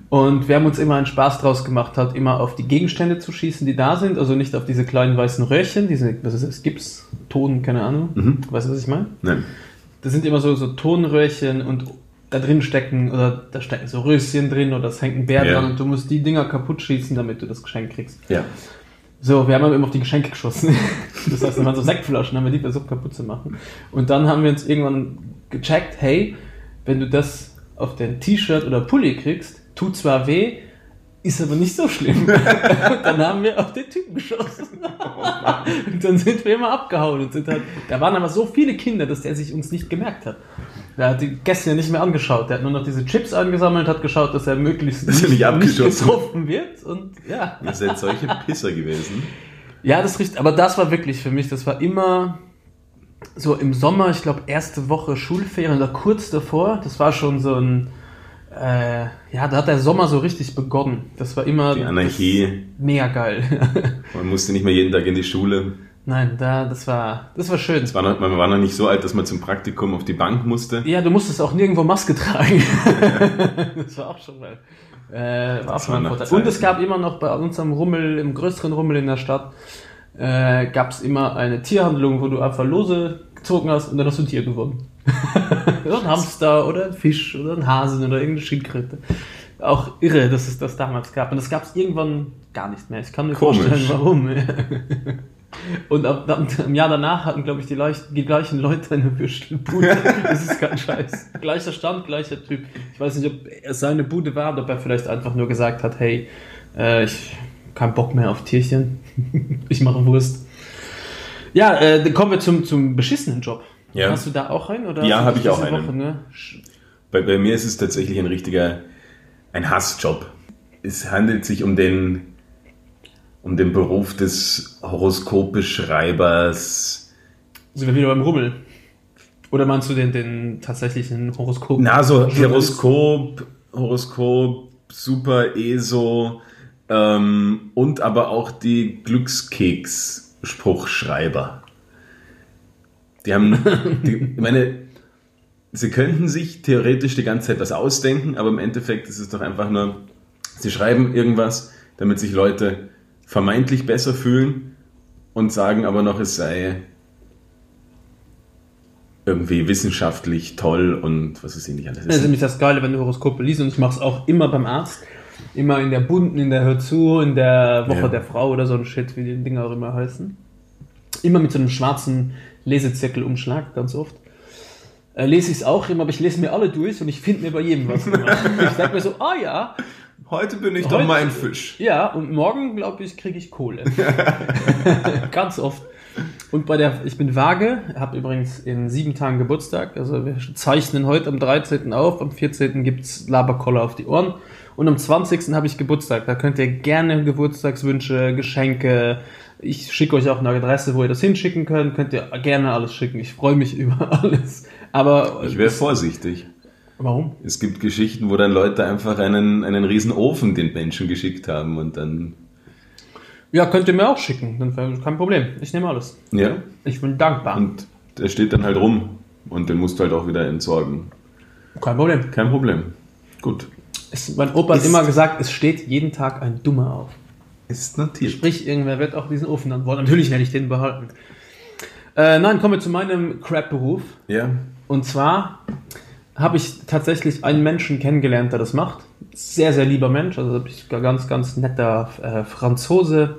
Und wir haben uns immer einen Spaß draus gemacht, halt immer auf die Gegenstände zu schießen, die da sind. Also nicht auf diese kleinen weißen Röhrchen, diese, was ist das, Gips, Ton, keine Ahnung.
Mhm.
Weißt du, was ich meine?
Nein.
Das sind immer so, so Tonröhrchen und da drin stecken, oder da stecken so Röschen drin oder es hängt ein Bär
Ja.
dran und du musst die Dinger kaputt schießen, damit du das Geschenk kriegst.
Ja.
So, wir haben aber immer auf die Geschenke geschossen. (laughs) Das heißt, da waren so Sektflaschen, haben wir die versucht kaputt zu machen. Und dann haben wir uns irgendwann gecheckt, hey, wenn du das auf dein T-Shirt oder Pulli kriegst, tut zwar weh, ist aber nicht so schlimm. Und (laughs) dann haben wir auf den Typen geschossen. Und dann sind wir immer abgehauen und sind halt, da waren aber so viele Kinder, dass der sich uns nicht gemerkt hat. Der hat die Gäste ja nicht mehr angeschaut. Der hat nur noch diese Chips angesammelt, hat geschaut, dass er möglichst
Dass er nicht abgeschossen
getroffen wird. Und ja.
Ihr seid solche Pisser gewesen.
Ja, das riecht, aber das war wirklich für mich, das war immer so im Sommer, ich glaube, erste Woche Schulferien oder kurz davor, das war schon so ein, äh, ja, da hat der Sommer so richtig begonnen. Das war immer
Die Anarchie.
das- mega geil. (laughs)
Man musste nicht mehr jeden Tag in die Schule.
Nein, da, das war, das war schön.
Es war noch, man war noch nicht so alt, dass man zum Praktikum auf die Bank musste.
Ja, du musstest auch nirgendwo Maske tragen. (laughs) das war auch schon mal. Äh, war auch schon mal ein Vorteil. Und es gab immer noch bei unserem Rummel, im größeren Rummel in der Stadt, äh, gab es immer eine Tierhandlung, wo du einfach Lose gezogen hast und dann hast du ein Tier gewonnen. (laughs) so ein Hamster oder ein Fisch oder ein Hasen oder irgendeine Schildkröte. Auch irre, dass es das damals gab. Und das gab es irgendwann gar nicht mehr. Ich kann mir
Komisch.
vorstellen, warum. (laughs) Und ab, ab, im Jahr danach hatten, glaube ich, die, leicht, die gleichen Leute eine Würstelbude. (laughs) das ist kein Scheiß. Gleicher Stand, gleicher Typ. Ich weiß nicht, ob es seine Bude war oder ob er vielleicht einfach nur gesagt hat, hey, äh, ich keinen Bock mehr auf Tierchen. ich mache Wurst. Ja, äh, dann kommen wir zum, zum beschissenen Job.
Ja.
Hast du da auch einen? Oder
Ja,
hast du
hab ich auch einen.
Woche, ne?
Bei, bei mir ist es tatsächlich ein richtiger, ein Hassjob. Es handelt sich um den, um den Beruf des Horoskopeschreibers.
Sind wir wieder beim Rummel? Oder meinst du den, den tatsächlichen Horoskop?
Na, so Horoskop, Horoskop, Super ESO ähm, und aber auch die Glückskeks-Spruchschreiber. Die haben, die, ich meine, sie könnten sich theoretisch die ganze Zeit was ausdenken, aber im Endeffekt ist es doch einfach nur, sie schreiben irgendwas, damit sich Leute vermeintlich besser fühlen und sagen aber noch, es sei irgendwie wissenschaftlich toll und was ist nicht alles.
Das ist nämlich das Geile, wenn du Horoskope liest und ich mache es auch immer beim Arzt. Immer in der bunten, in der Hör zu, in der Woche
Ja.
der Frau oder so ein Shit, wie die Dinger auch immer heißen. Immer mit so einem schwarzen Lesezirkelumschlag, ganz oft. Äh, lese ich es auch immer, aber ich lese mir alle durch und ich finde mir bei jedem was. (laughs) ich sag mir so, ah ja,
Heute bin ich
Heute-
doch mal ein Fisch.
ja, und morgen, glaube ich, kriege ich Kohle. (laughs) (laughs) Ganz oft. Und bei der, ich bin vage, habe übrigens in sieben Tagen Geburtstag. Also wir zeichnen heute am 13. auf, am 14. gibt's Laberkoller auf die Ohren. Und am 20. habe ich Geburtstag. Da könnt ihr gerne Geburtstagswünsche, Geschenke. Ich schicke euch auch eine Adresse, wo ihr das hinschicken könnt. Könnt ihr gerne alles schicken. Ich freue mich (laughs) über alles. Aber
Ich wäre vorsichtig.
warum?
Es gibt Geschichten, wo dann Leute einfach einen, einen riesen Ofen den Menschen geschickt haben und dann,
Ja, könnt ihr mir auch schicken. Dann wäre kein Problem. Ich nehme alles.
ja,
Ich bin dankbar.
und der steht dann halt rum und den musst du halt auch wieder entsorgen.
Kein Problem.
Kein Problem. Gut.
Es, mein Opa hat
Ist-
immer gesagt, es steht jeden Tag ein Dummer auf.
Ist notiert.
Sprich, irgendwer wird auch diesen Ofen dann wollen. Natürlich werde ich den behalten. Äh, nein, kommen wir zu meinem Crap-Beruf.
Ja.
Und zwar habe ich tatsächlich einen Menschen kennengelernt, der das macht. Sehr, sehr lieber Mensch. Also ich ganz, ganz netter äh, Franzose.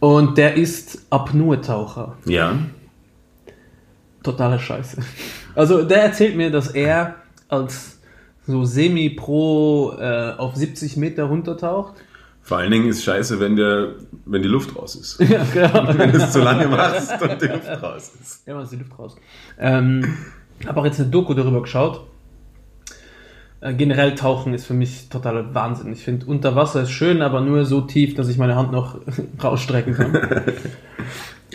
Und der ist Apnoe-Taucher.
Ja.
Totale Scheiße. Also der erzählt mir, dass er als so Semi-Pro äh, auf 70 Meter runtertaucht.
Vor allen Dingen ist scheiße, wenn, der, wenn die Luft raus ist. (laughs)
ja, genau. (laughs)
wenn du es zu lange machst und die Luft raus ist.
Ja, man ist die Luft raus. Ähm, habe auch jetzt eine Doku darüber geschaut. Äh, generell Tauchen ist für mich totaler Wahnsinn. Ich finde, unter Wasser ist schön, aber nur so tief, dass ich meine Hand noch (laughs) rausstrecken kann.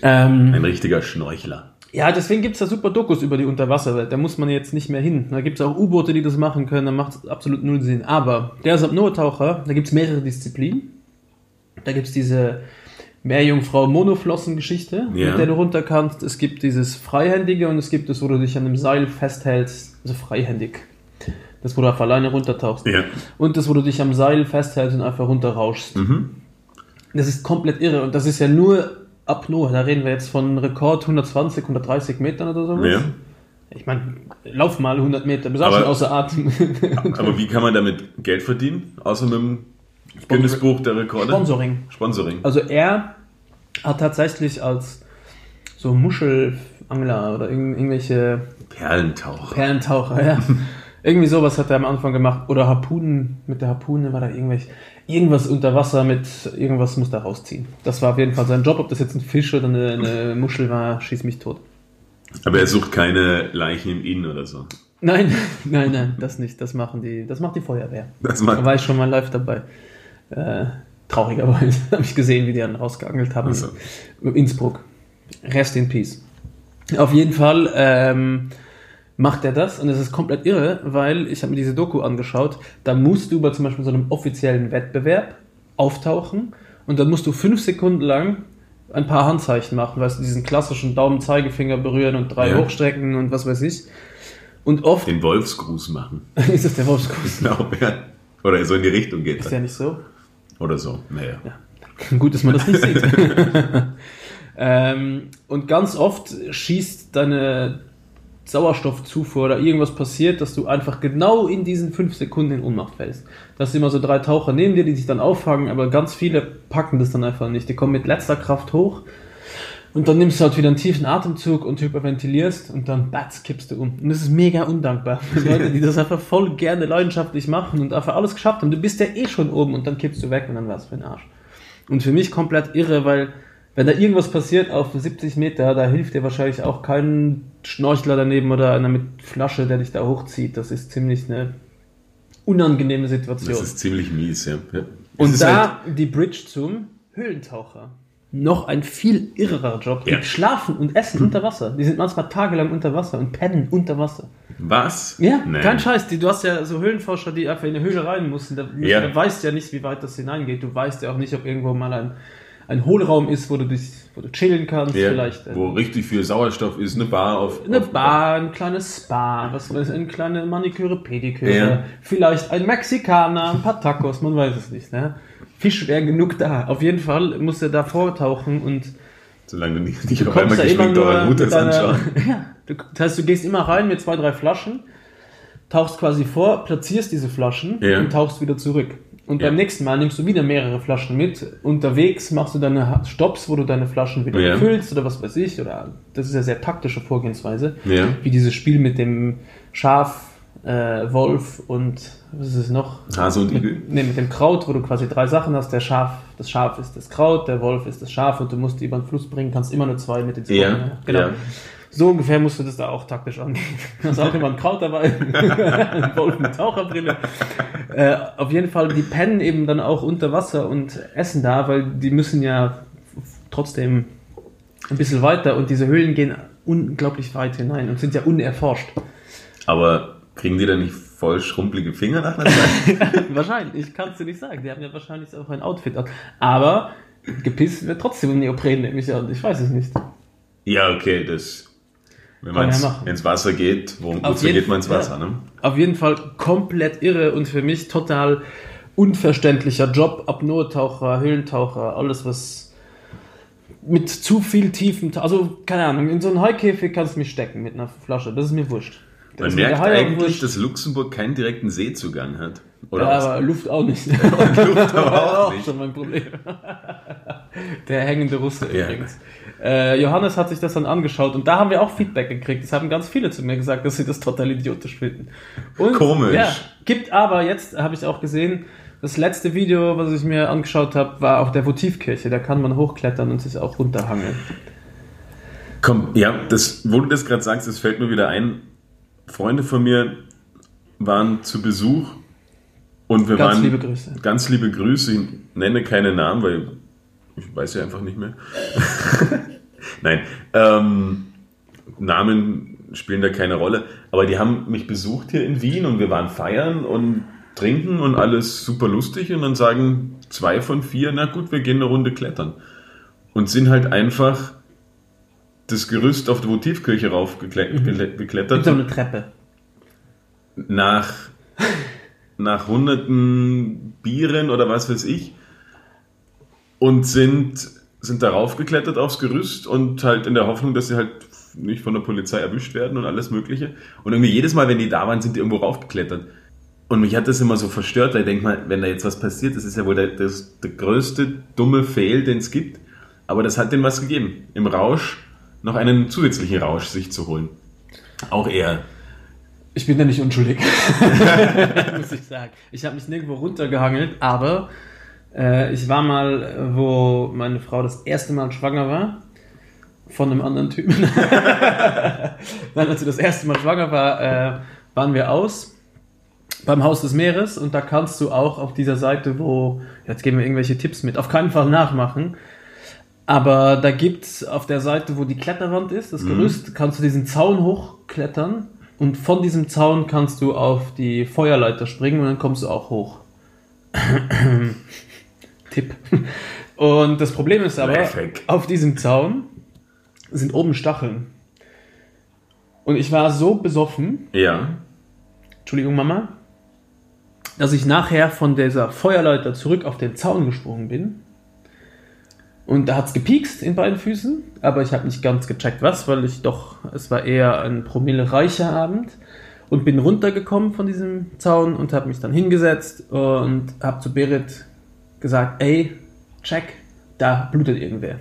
ähm,
Ein richtiger Schnorchler.
Ja, deswegen gibt es da super Dokus über die Unterwasserwelt. Da muss man jetzt nicht mehr hin. Da gibt es auch U-Boote, die das machen können. Da macht es absolut null Sinn. Aber der ist Apnoe-Taucher. Da gibt es mehrere Disziplinen. Da gibt es diese Meerjungfrau-Monoflossen-Geschichte,
Ja.
mit der du runter kannst. Es gibt dieses Freihändige und es gibt das, wo du dich an einem Seil festhältst. Also freihändig. Das, wo du einfach alleine runtertauchst.
Ja.
Und das, wo du dich am Seil festhältst und einfach runterrauschst.
Mhm.
Das ist komplett irre. Und das ist ja nur Apnoe. Da reden wir jetzt von Rekord 120, 130 Metern oder so.
ja.
Ich meine, lauf mal 100 Meter, bist auch schon außer Atem. (laughs)
Aber wie kann man damit Geld verdienen? Außer mit dem Guinness-Buch der Rekorde?
Sponsoring.
Sponsoring.
Also er hat tatsächlich als so Muschelangler oder irgend- irgendwelche
Perlentaucher.
Perlentaucher, ja. (laughs) Irgendwie sowas hat er am Anfang gemacht. Oder Harpunen, mit der Harpune war da irgendwelch, irgendwas unter Wasser mit irgendwas muss da rausziehen. Das war auf jeden Fall sein Job. Ob das jetzt ein Fisch oder eine, eine Muschel war, schieß mich tot.
Aber er sucht keine Leichen im Inn oder so.
Nein, (laughs) nein, nein, das nicht. Das machen die, das macht die Feuerwehr.
Das
Da
macht
war ich schon mal live dabei. Äh, traurigerweise (laughs) habe ich gesehen, wie die dann rausgeangelt haben.
Ach so.
In Innsbruck. Rest in Peace. Auf jeden Fall ähm, macht er das und es ist komplett irre, weil ich habe mir diese Doku angeschaut. Da musst du bei zum Beispiel so einem offiziellen Wettbewerb auftauchen und dann musst du fünf Sekunden lang ein paar Handzeichen machen, weißt du, diesen klassischen Daumen-Zeigefinger berühren und drei
Ja.
hochstrecken und was weiß ich. Und oft
den Wolfsgruß machen. (laughs)
ist das der.
Ich glaube, ja. Oder so in die Richtung geht
Ist ja nicht so.
Oder so. Naja. (laughs)
Gut, dass man das nicht sieht. (laughs) ähm, und ganz oft schießt deine Sauerstoffzufuhr oder irgendwas passiert, dass du einfach genau in diesen fünf Sekunden in Ohnmacht fällst. Da sind immer so drei Taucher neben dir, die sich dann auffangen, aber ganz viele packen das dann einfach nicht. Die kommen mit letzter Kraft hoch und dann nimmst du halt wieder einen tiefen Atemzug und hyperventilierst und dann batz, kippst du um. Und das ist mega undankbar für (laughs) Leute, die das einfach voll gerne leidenschaftlich machen und einfach alles geschafft haben. Du bist ja eh schon oben und dann kippst du weg und dann war's für den Arsch. Und für mich komplett irre, weil wenn da irgendwas passiert auf 70 Meter, da hilft dir wahrscheinlich auch kein Schnorchler daneben oder einer mit Flasche, der dich da hochzieht. Das ist ziemlich eine unangenehme Situation.
Das ist ziemlich mies, ja. ja.
Und da halt die Bridge zum Höhlentaucher. Noch ein viel irrerer Job. Die
Ja.
schlafen und essen unter Wasser. Die sind manchmal tagelang unter Wasser und pennen unter Wasser.
Was?
Ja,
Nee.
kein Scheiß. Die, du hast ja so Höhlenforscher, die einfach in eine Höhle rein mussten. Da,
Ja.
da weißt ja nicht, wie weit das hineingeht. Du weißt ja auch nicht, ob irgendwo mal ein, ein Hohlraum ist, wo du, dich, wo du chillen kannst.
Ja,
Vielleicht äh,
wo richtig viel Sauerstoff ist, eine Bar auf.
eine
auf,
Bar, ein kleines Spa, was weiß ich, eine kleine Maniküre, Pediküre.
Ja.
Vielleicht ein Mexikaner, ein paar Tacos, man weiß es nicht. Ne? Fisch wäre genug da. Auf jeden Fall muss er da vortauchen und
Solange du nicht, nicht
Du
auf einmal geschminkt
mit deiner,
anschauen. (laughs)
ja, du, das heißt, du gehst immer rein mit zwei, drei Flaschen, tauchst quasi vor, platzierst diese Flaschen
Ja.
und tauchst wieder zurück. Und
Ja.
beim nächsten Mal nimmst du wieder mehrere Flaschen mit. Unterwegs machst du deine Stops, wo du deine Flaschen wieder
Ja.
füllst oder was weiß ich. Oder das ist ja sehr taktische Vorgehensweise.
Ja.
Wie dieses Spiel mit dem Schaf, äh, Wolf und was ist es noch?
Hase und Igel.
Mit, nee, mit dem Kraut, wo du quasi drei Sachen hast. Der Schaf, das Schaf ist das Kraut, der Wolf ist das Schaf und du musst die über den Fluss bringen, kannst immer nur zwei mit ins
Ja,
Boot, Genau.
Ja.
So ungefähr musst du das da auch taktisch angehen. (laughs) Du hast auch immer ein Kraut dabei, (laughs) ein Wolf mit Taucherbrille. Äh, auf jeden Fall, die pennen eben dann auch unter Wasser und essen da, weil die müssen ja trotzdem ein bisschen weiter und diese Höhlen gehen unglaublich weit hinein und sind ja unerforscht.
Aber kriegen die dann nicht voll schrumpelige Finger nach einer Zeit? (laughs)
wahrscheinlich, ich kann es dir nicht sagen. Die haben ja wahrscheinlich auch ein Outfit an. Aber gepisst wird trotzdem im Neopren, nehme ich an. Ich weiß es nicht.
ja, okay, das. Wenn man ins, Wasser geht, worum wozu geht man ins Wasser,
ja.
ne?
Auf jeden Fall komplett irre und für mich total unverständlicher Job. Apnoe-Taucher, Höhlentaucher, alles was mit zu viel tiefen, also keine Ahnung, in so einen Haikäfig kannst du mich stecken mit einer Flasche. Das ist mir wurscht. Das
Man merkt
auch
eigentlich,
wurscht.
dass Luxemburg keinen direkten Seezugang hat. Oder
ja, aber Luft auch nicht. (laughs)
Luft aber (laughs) auch nicht.
schon mein Problem. (laughs) Der hängende Russe
Ja.
übrigens. Äh, Johannes hat sich das dann angeschaut und da haben wir auch Feedback gekriegt. Es haben ganz viele zu mir gesagt, dass sie das total idiotisch finden. Und,
Komisch.
Ja, gibt aber jetzt, habe ich auch gesehen, das letzte Video, was ich mir angeschaut habe, war auf der Votivkirche. Da kann man hochklettern und sich auch runterhangeln.
Komm, ja, das, wo du das gerade sagst, das fällt mir wieder ein. Freunde von mir waren zu Besuch und wir
Ganz
waren.
liebe Grüße.
Ganz liebe Grüße. Ich nenne keine Namen, weil ich weiß ja einfach nicht mehr. (laughs) Nein, ähm, Namen spielen da keine Rolle. Aber die haben mich besucht hier in Wien und wir waren feiern und trinken und alles super lustig und dann sagen zwei von vier, na gut, wir gehen eine Runde klettern. Und sind halt einfach das Gerüst auf der Votivkirche raufgeklettert. Geklettert
so eine Treppe.
nach, nach hunderten Bieren oder was weiß ich und sind, sind darauf geklettert aufs Gerüst und halt in der Hoffnung, dass sie halt nicht von der Polizei erwischt werden und alles Mögliche. Und irgendwie jedes Mal, wenn die da waren, sind die irgendwo raufgeklettert. Und mich hat das immer so verstört, weil ich denke mal, wenn da jetzt was passiert, das ist ja wohl der, das, der größte dumme Fail, den es gibt. Aber das hat denen was gegeben. Im Rausch noch einen zusätzlichen Rausch sich zu holen. Auch eher
Ich bin ja nicht unschuldig, (laughs) muss ich sagen. Ich habe mich nirgendwo runtergehangelt, aber äh, ich war mal, wo meine Frau das erste Mal schwanger war, von einem anderen Typen. (laughs) Nein, als sie das erste Mal schwanger war, äh, waren wir aus beim Haus des Meeres und da kannst du auch auf dieser Seite, wo, jetzt geben wir irgendwelche Tipps mit, auf keinen Fall nachmachen. Aber da gibt's auf der Seite, wo die Kletterwand ist, das Gerüst, kannst du diesen Zaun hochklettern und von diesem Zaun kannst du auf die Feuerleiter springen und dann kommst du auch hoch. Tipp. Und das Problem ist aber,
Lifehack.
auf diesem Zaun sind oben Stacheln. Und ich war so besoffen,
Ja.
Entschuldigung Mama, dass ich nachher von dieser Feuerleiter zurück auf den Zaun gesprungen bin Und da hat es gepiekst in beiden Füßen, aber ich habe nicht ganz gecheckt, was, weil ich doch, es war eher ein promillereicher Abend und bin runtergekommen von diesem Zaun und habe mich dann hingesetzt und habe zu Berit gesagt, ey, check, da blutet irgendwer.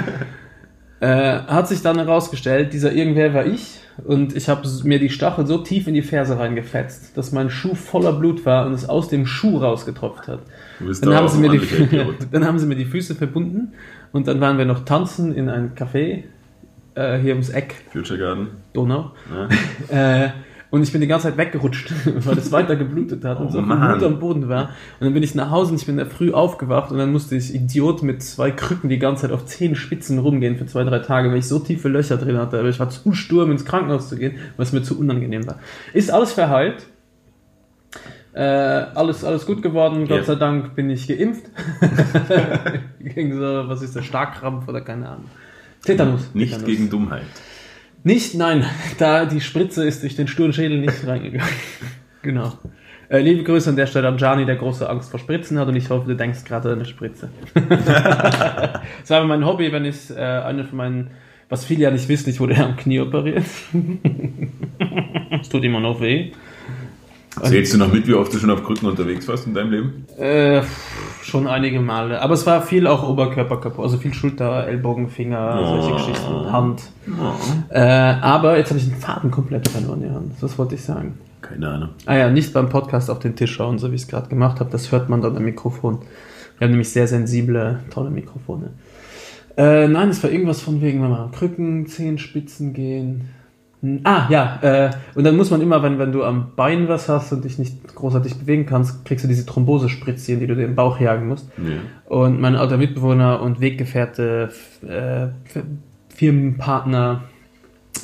(laughs) äh, hat sich dann herausgestellt, dieser irgendwer war ich und ich habe mir die Stachel so tief in die Ferse reingefetzt, dass mein Schuh voller Blut war und es aus dem Schuh rausgetropft hat. Dann haben, sie mir die, (laughs) dann haben sie mir die Füße verbunden und dann waren wir noch tanzen in einem Café äh, hier ums Eck.
Future Garden.
Donau. Ja. (laughs) äh, und ich bin die ganze Zeit weggerutscht, (laughs) weil es weiter geblutet hat oh, und so viel Blut am Boden war. Und dann bin ich nach Hause und ich bin da früh aufgewacht und dann musste ich Idiot mit zwei Krücken die ganze Zeit auf zehn Spitzen rumgehen für zwei, drei Tage, weil ich so tiefe Löcher drin hatte. Aber ich war zu sturm ins Krankenhaus zu gehen, was mir zu unangenehm war. Ist alles verheilt. Äh, alles, alles gut geworden, Gott sei Dank bin ich geimpft. (laughs) gegen so, was ist der, Starkkrampf oder keine Ahnung.
Tetanus. Nicht Tetanus. gegen Dummheit.
Nicht, nein, (laughs) da die Spritze ist durch den sturen Schädel nicht (laughs) reingegangen. genau. Äh, liebe Grüße an der Stelle an Gianni, der große Angst vor Spritzen hat und ich hoffe, du denkst gerade an eine Spritze. (laughs) das war mein Hobby, wenn ich äh, eine von meinen, was viele ja nicht wissen, ich wurde ja am Knie operiert. Es tut immer noch weh.
Zählst du noch mit, wie oft du schon auf Krücken unterwegs warst in deinem Leben?
Äh, schon einige Male. Aber es war viel auch Oberkörper kaputt. Also viel Schulter, Ellbogen, Finger, oh. solche Geschichten, Hand. Oh. Äh, aber jetzt habe ich den Faden komplett verloren, ja. Das wollte ich sagen.
Keine Ahnung.
Ah ja, nicht beim Podcast auf den Tisch schauen, so wie ich es gerade gemacht habe. Das hört man dann am Mikrofon. Wir haben nämlich sehr sensible, tolle Mikrofone. Äh, nein, es war irgendwas von wegen, wenn man Krücken, Zehenspitzen gehen. Ah, ja, äh, und dann muss man immer, wenn, wenn du am Bein was hast und dich nicht großartig bewegen kannst, kriegst du diese Thrombosespritzchen, die du dir im Bauch jagen musst. Ja. Und mein alter Mitbewohner und Weggefährte, äh, Firmenpartner,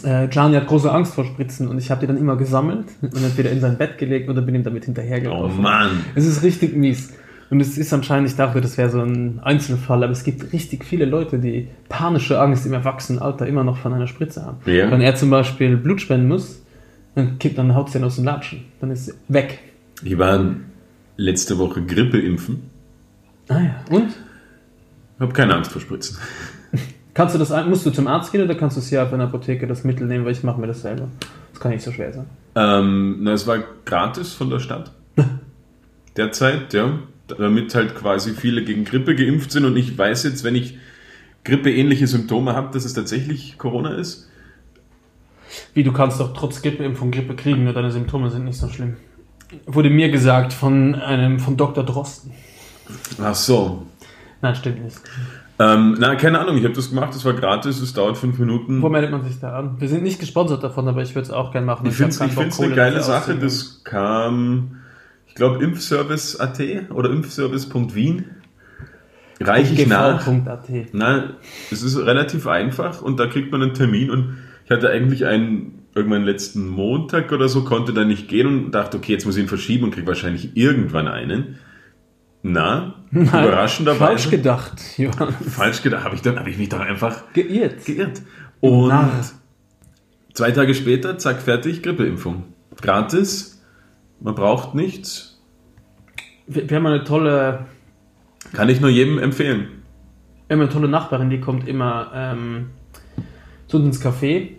äh, Gianni hat große Angst vor Spritzen und ich habe die dann immer gesammelt und entweder in sein Bett gelegt oder bin ihm damit hinterhergelaufen.
Oh Mann!
Es ist richtig mies. Und es ist anscheinend, ich dachte, das wäre so ein Einzelfall, aber es gibt richtig viele Leute, die panische Angst im Erwachsenenalter immer noch von einer Spritze haben. Ja. Wenn er zum Beispiel Blut spenden muss, dann kippt dann haut es aus dem Latschen. Dann ist es weg.
Ich war letzte Woche Grippe impfen.
Ah ja. Und?
Ich habe keine Angst vor Spritzen. (laughs)
Kannst du das, musst du zum Arzt gehen oder kannst du es hier auf einer Apotheke das Mittel nehmen, weil ich mache mir das selber. Das kann nicht so schwer sein.
Ähm, na, es war gratis von der Stadt. (laughs) Derzeit, ja damit halt quasi viele gegen Grippe geimpft sind und ich weiß jetzt, wenn ich grippeähnliche Symptome habe, dass es tatsächlich Corona ist.
Wie, du kannst doch trotz Grippeimpfung Grippe kriegen, nur deine Symptome sind nicht so schlimm. Wurde mir gesagt von einem, von Dr. Drosten.
Ach so.
Nein, stimmt nicht.
Ähm, na, keine Ahnung, ich habe das gemacht, es war gratis, es dauert fünf Minuten.
Wo meldet man sich da an? Wir sind nicht gesponsert davon, aber ich würde es auch gerne machen.
Ich, finde es eine geile Sache, das kam glaube Impfservice.at oder impfservice.wien. Reiche ich nach. Nein, es ist relativ einfach und da kriegt man einen Termin und ich hatte eigentlich einen irgendwann letzten Montag oder so, konnte da nicht gehen und dachte, okay, jetzt muss ich ihn verschieben und kriege wahrscheinlich irgendwann einen. Na, (laughs) Nein, überraschenderweise.
Falsch gedacht,
Johann. Falsch gedacht, habe ich, dann, hab ich mich doch einfach
geirrt.
geirrt. Und Na. zwei Tage später, zack, fertig, Grippeimpfung. Gratis, man braucht nichts.
Wir, wir haben eine tolle.
Kann ich nur jedem empfehlen.
Wir haben eine tolle Nachbarin, die kommt immer ähm, zu uns ins Café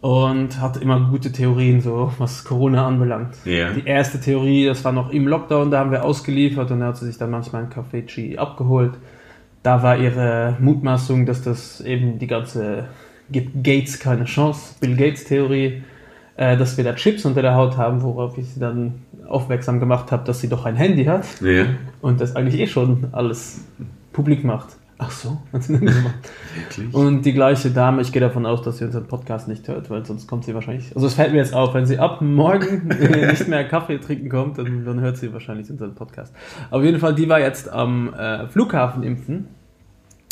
und hat immer gute Theorien, so was Corona anbelangt.
Yeah.
Die erste Theorie, das war noch im Lockdown, da haben wir ausgeliefert und da hat sie sich dann manchmal ein Café G abgeholt. Da war ihre Mutmaßung, dass das eben die ganze gibt Gates keine Chance, Bill Gates Theorie äh, dass wir da Chips unter der Haut haben, worauf ich sie dann aufmerksam gemacht habe, dass sie doch ein Handy hat
ja.
und das eigentlich eh schon alles publik macht. Ach so, hat sie dann gemacht. (laughs) Wirklich? Und die gleiche Dame, ich gehe davon aus, dass sie unseren Podcast nicht hört, weil sonst kommt sie wahrscheinlich. Also es fällt mir jetzt auf, wenn sie ab morgen (laughs) (laughs) nicht mehr Kaffee trinken kommt, dann, dann hört sie wahrscheinlich unseren Podcast. Auf jeden Fall, die war jetzt am äh, Flughafen impfen.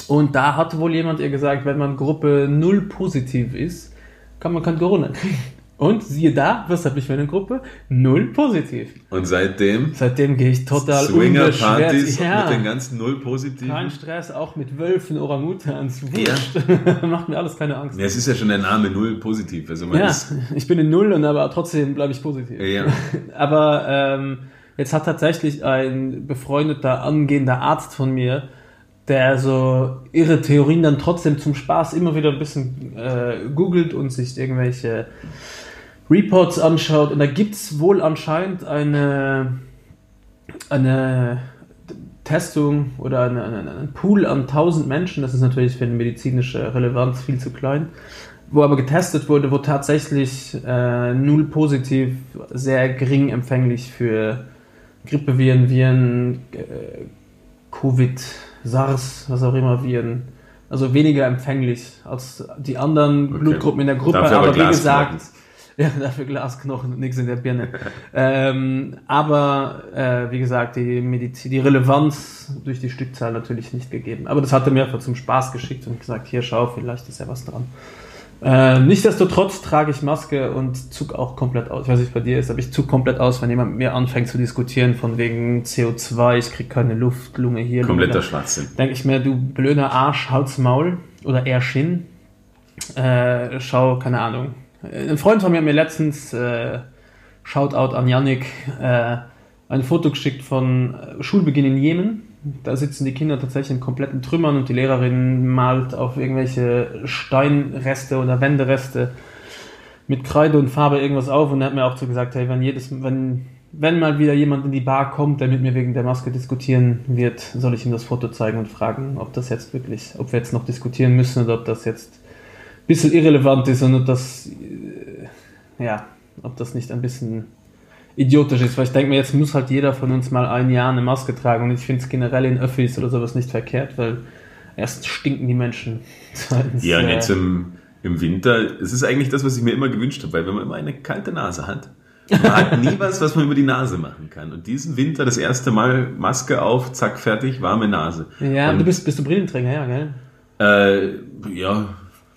Und da hat wohl jemand ihr gesagt, wenn man Gruppe 0 positiv ist, kann man kein Corona kriegen. Und siehe da, was habe ich für eine Gruppe? Null positiv.
Und seitdem?
Seitdem gehe ich total
Swinger-Partys ja. mit den ganzen Null positiven.
Kein Stress, auch mit Wölfen, Orangutans, Wurscht. Ja. (laughs) Macht mir alles keine Angst.
Ja, es ist ja schon der Name Null positiv. Also
ja, ich bin in Null und aber trotzdem bleibe ich positiv.
Ja. (laughs)
aber ähm, jetzt hat tatsächlich ein befreundeter, angehender Arzt von mir der so ihre Theorien dann trotzdem zum Spaß immer wieder ein bisschen äh, googelt und sich irgendwelche Reports anschaut. Und da gibt es wohl anscheinend eine, eine Testung oder eine, eine, ein Pool an 1000 Menschen. Das ist natürlich für eine medizinische Relevanz viel zu klein. Wo aber getestet wurde, wo tatsächlich äh, null positiv, sehr gering empfänglich für Grippeviren, Viren, äh, Covid, SARS, was auch immer, Viren. Also weniger empfänglich als die anderen okay. Blutgruppen in der Gruppe.
Dafür
aber,
aber
wie gesagt. Ja, (laughs) dafür Glasknochen und nichts in der Birne. ähm, aber äh, wie gesagt, die, Medizin, die Relevanz durch die Stückzahl natürlich nicht gegeben. Aber das hat er mir einfach zum Spaß geschickt und gesagt, hier schau, vielleicht ist ja was dran. Äh, Nichtsdestotrotz trage ich Maske und zug auch komplett aus. Ich weiß nicht, bei dir ist, aber ich zug komplett aus, wenn jemand mit mir anfängt zu diskutieren von wegen CO2, ich krieg keine Luft, Lunge hier.
Kompletter
Lunge
Schwachsinn.
Denke ich mir, du blöder Arsch, Hals, Maul oder eher Schinn. Äh, schau, keine Ahnung. Ein Freund von mir hat mir letztens, äh, Shoutout an Yannick, äh, ein Foto geschickt von äh, Schulbeginn in Jemen. Da sitzen die Kinder tatsächlich in kompletten Trümmern und die Lehrerin malt auf irgendwelche Steinreste oder Wändereste mit Kreide und Farbe irgendwas auf und er hat mir auch so gesagt, hey, wenn jedes, wenn, wenn mal wieder jemand in die Bar kommt, der mit mir wegen der Maske diskutieren wird, soll ich ihm das Foto zeigen und fragen, ob das jetzt wirklich, ob wir jetzt noch diskutieren müssen oder ob das jetzt bisschen irrelevant ist und ob das, äh, ja, ob das nicht ein bisschen idiotisch ist, weil ich denke mir, jetzt muss halt jeder von uns mal ein Jahr eine Maske tragen und ich finde es generell in Öffis oder sowas nicht verkehrt, weil erst stinken die Menschen. (laughs) Zweitens,
Ja, und jetzt im, im Winter, es ist eigentlich das, was ich mir immer gewünscht habe, weil wenn man immer eine kalte Nase hat, man hat (laughs) nie was, was man über die Nase machen kann. Und diesen Winter das erste Mal Maske auf, zack, fertig, warme Nase.
Ja,
und,
du bist, bist du Brillenträger, ja, gell?
Äh, ja,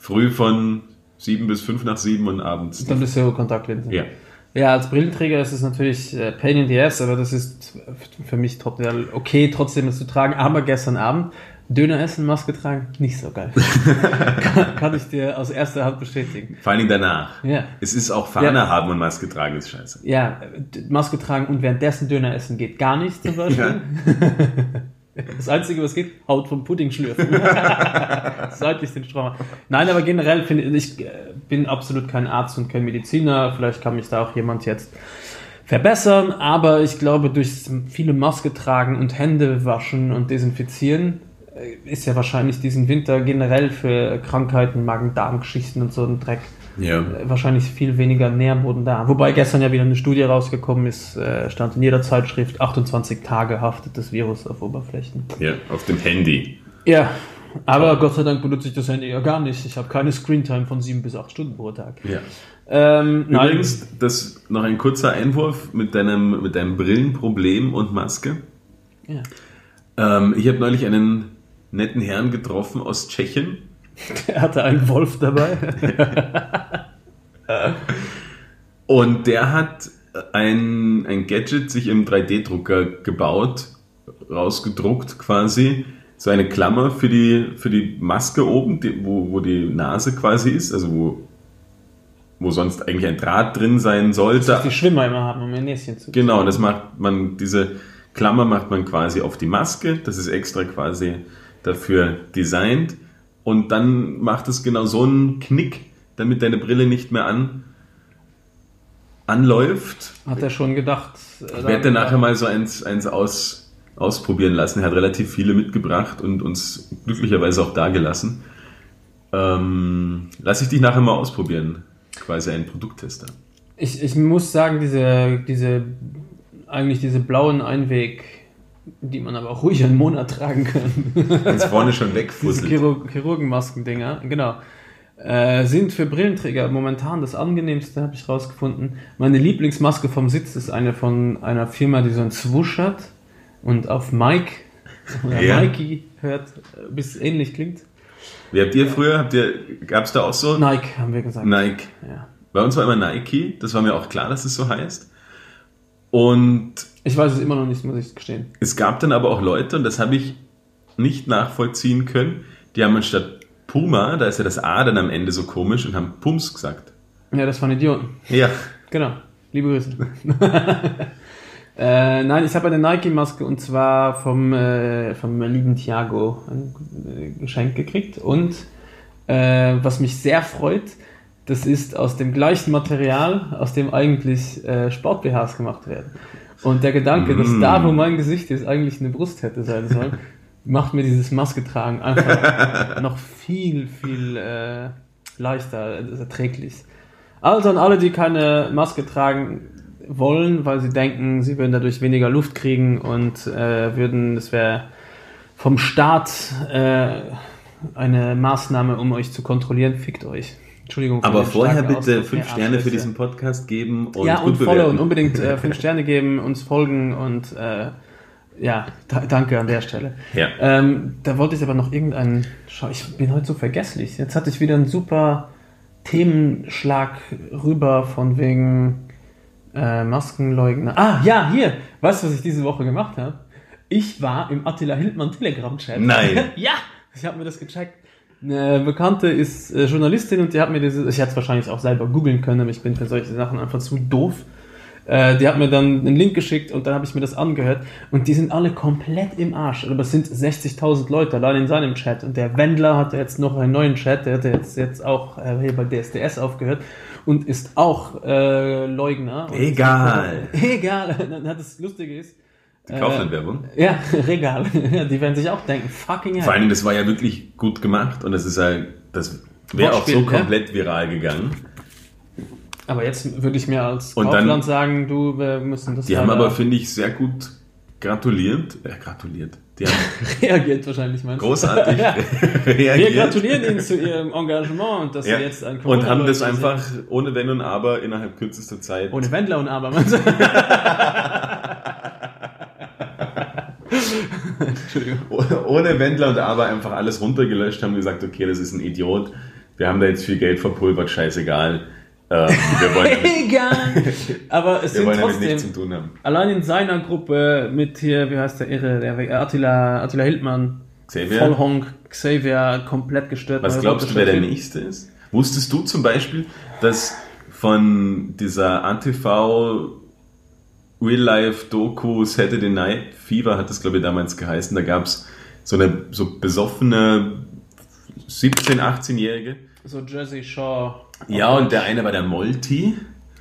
früh von sieben bis fünf nach sieben und abends.
Dann bist du Kontaktlinsen.
Ja.
Ja, als Brillenträger ist es natürlich äh, Pain in the Ass, aber das ist für mich total okay, trotzdem es zu tragen. Aber gestern Abend Döner essen, Maske tragen, nicht so geil. (laughs) kann, kann ich dir aus erster Hand bestätigen.
Vor allen Dingen danach.
Ja.
Es ist auch Fahne
Ja.
haben und Maske tragen ist scheiße.
Ja, Maske tragen und währenddessen Döner essen geht gar nicht zum (laughs) Beispiel. (laughs) Das Einzige, was geht, Haut vom Pudding schlürfen. (laughs) Seitlich den Strom. Nein, aber generell finde ich, ich äh, bin absolut kein Arzt und kein Mediziner. Vielleicht kann mich da auch jemand jetzt verbessern, aber ich glaube, durch viele Maske tragen und Hände waschen und desinfizieren äh, ist ja wahrscheinlich diesen Winter generell für Krankheiten, Magen-Darm-Geschichten und so ein Dreck
Ja.
wahrscheinlich viel weniger Nährboden da. Wobei gestern ja wieder eine Studie rausgekommen ist, äh, stand in jeder Zeitschrift, 28 Tage haftet das Virus auf Oberflächen.
Ja, auf dem Handy.
Ja, aber Gott sei Dank benutze ich das Handy ja gar nicht. Ich habe keine Screentime von sieben bis acht Stunden pro Tag.
Ja.
Ähm, nein,
Übrigens, das noch ein kurzer Einwurf mit deinem, mit deinem Brillenproblem und Maske.
Ja.
Ähm, ich habe neulich einen netten Herrn getroffen aus Tschechien. (laughs)
er hatte einen Wolf dabei. (laughs)
Und der hat ein, ein Gadget sich im 3D-Drucker gebaut, rausgedruckt quasi. So eine Klammer für die, für die Maske oben, die, wo, wo die Nase quasi ist, also wo, wo sonst eigentlich ein Draht drin sein sollte.
Was die Schwimmer immer haben, um ihr Näschen zu
Genau, das macht man, diese Klammer macht man quasi auf die Maske. Das ist extra quasi dafür designt. Und dann macht es genau so einen Knick, damit deine Brille nicht mehr an, anläuft.
Hat er schon gedacht.
Ich werde nachher mal so eins, eins aus, ausprobieren lassen. Er hat relativ viele mitgebracht und uns glücklicherweise auch da gelassen. Ähm, lass ich dich nachher mal ausprobieren. Quasi ein Produkttester.
Ich, ich muss sagen, diese, diese, eigentlich diese blauen Einweg, die man aber auch ruhig einen Monat tragen kann.
Wenn es vorne schon (laughs)
Diese
wegfusselt.
Chirurg Chirurgenmasken-Dinger, genau. Äh, sind für Brillenträger momentan das angenehmste, habe ich rausgefunden. Meine Lieblingsmaske vom Sitz ist eine von einer Firma, die so ein Swoosh hat und auf Mike oder (laughs)
Ja.
Mikey hört, bis ähnlich klingt.
Wie habt ihr früher, habt ihr, gab es da auch so?
Nike haben wir gesagt.
Nike.
Ja.
Bei uns war immer Nike, das war mir auch klar, dass es so heißt. Und
Ich weiß es immer noch nicht, muss ich gestehen.
es gab dann aber auch Leute, und das habe ich nicht nachvollziehen können, die haben anstatt Puma, da ist ja das A dann am Ende so komisch, und haben Pums gesagt.
Ja, das waren Idioten.
Ja,
Genau. Liebe Grüße. (laughs) Äh, nein, ich habe eine Nike-Maske und zwar vom, äh, vom lieben Thiago ein äh, Geschenk gekriegt. Und äh, was mich sehr freut, das ist aus dem gleichen Material, aus dem eigentlich äh, Sport-BHs gemacht werden. Und der Gedanke, dass
Mm.
da, wo mein Gesicht ist, eigentlich eine Brust hätte sein sollen, (laughs) macht mir dieses Maske tragen einfach noch viel, viel äh, leichter, äh, erträglich. Also an alle, die keine Maske tragen wollen, weil sie denken, sie würden dadurch weniger Luft kriegen und äh, würden, das wäre vom Staat äh, eine Maßnahme, um euch zu kontrollieren, fickt euch. Entschuldigung.
Aber vorher bitte
Ausdruck.
fünf Sterne für diesen Podcast geben und
ja, und follow und unbedingt äh, fünf (laughs) Sterne geben, uns folgen und äh, ja, da, danke an der Stelle.
Ja.
Ähm, da wollte ich aber noch irgendeinen. Schau, ich bin heute so vergesslich. Jetzt hatte ich wieder einen super Themenschlag rüber von wegen äh, Maskenleugner. Ah, ja, hier. Weißt du, was ich diese Woche gemacht habe? Ich war im Attila Hildmann Telegram-Chat.
Nein. (laughs)
ja, ich habe mir das gecheckt. Eine Bekannte ist äh, Journalistin und die hat mir dieses, ich hätte es wahrscheinlich auch selber googeln können, aber ich bin für solche Sachen einfach zu doof. Äh, die hat mir dann einen Link geschickt und dann habe ich mir das angehört und die sind alle komplett im Arsch. Aber es sind 60.000 Leute allein in seinem Chat und der Wendler hat jetzt noch einen neuen Chat, der hat jetzt, jetzt auch äh, hier bei DSDS aufgehört und ist auch äh, Leugner. Und-
Egal. (laughs)
Egal. (laughs) Das Lustige ist,
Kauflandwerbung.
ja, (laughs) Regal. Ja, die werden sich auch denken, fucking hell.
Vor allem, das war ja wirklich gut gemacht und das ist halt, das wäre auch so
Wortspiel, ja.
komplett viral gegangen.
Aber jetzt würde ich mir als
Und
Kaufland
dann-
sagen, du, wir müssen das
Die haben aber, finde ich, sehr gut gratuliert. Äh, gratuliert. Die haben (laughs)
reagiert wahrscheinlich, meinst du?
großartig (laughs)
ja. Wir
reagiert.
gratulieren Ihnen zu Ihrem Engagement und dass
Ja.
Sie jetzt ein
Und haben das einfach ohne Wenn und Aber innerhalb kürzester Zeit.
Ohne Wendler und Aber, meinst du?
Ohne Wendler und Aber einfach alles runtergelöscht haben und gesagt, okay, das ist ein Idiot. Wir haben da jetzt viel Geld verpulvert, scheißegal. Ähm, wir wollen (laughs) damit,
Egal. Aber es
wir
sind trotzdem,
nichts zu tun haben.
allein in seiner Gruppe mit hier, wie heißt der Irre, der Attila, Attila Hildmann,
Xavier,
Vollhonk, Xavier, komplett gestört.
was glaubst du, wer der. Nächste ist? Wusstest du zum Beispiel, dass von dieser ANTV Real-Life-Doku Saturday Night Fever hat das, glaube ich, damals geheißen, da gab es so eine so besoffene 17-, 18-Jährige.
So Jersey Shaw.
Ja, und der eine war der Molti.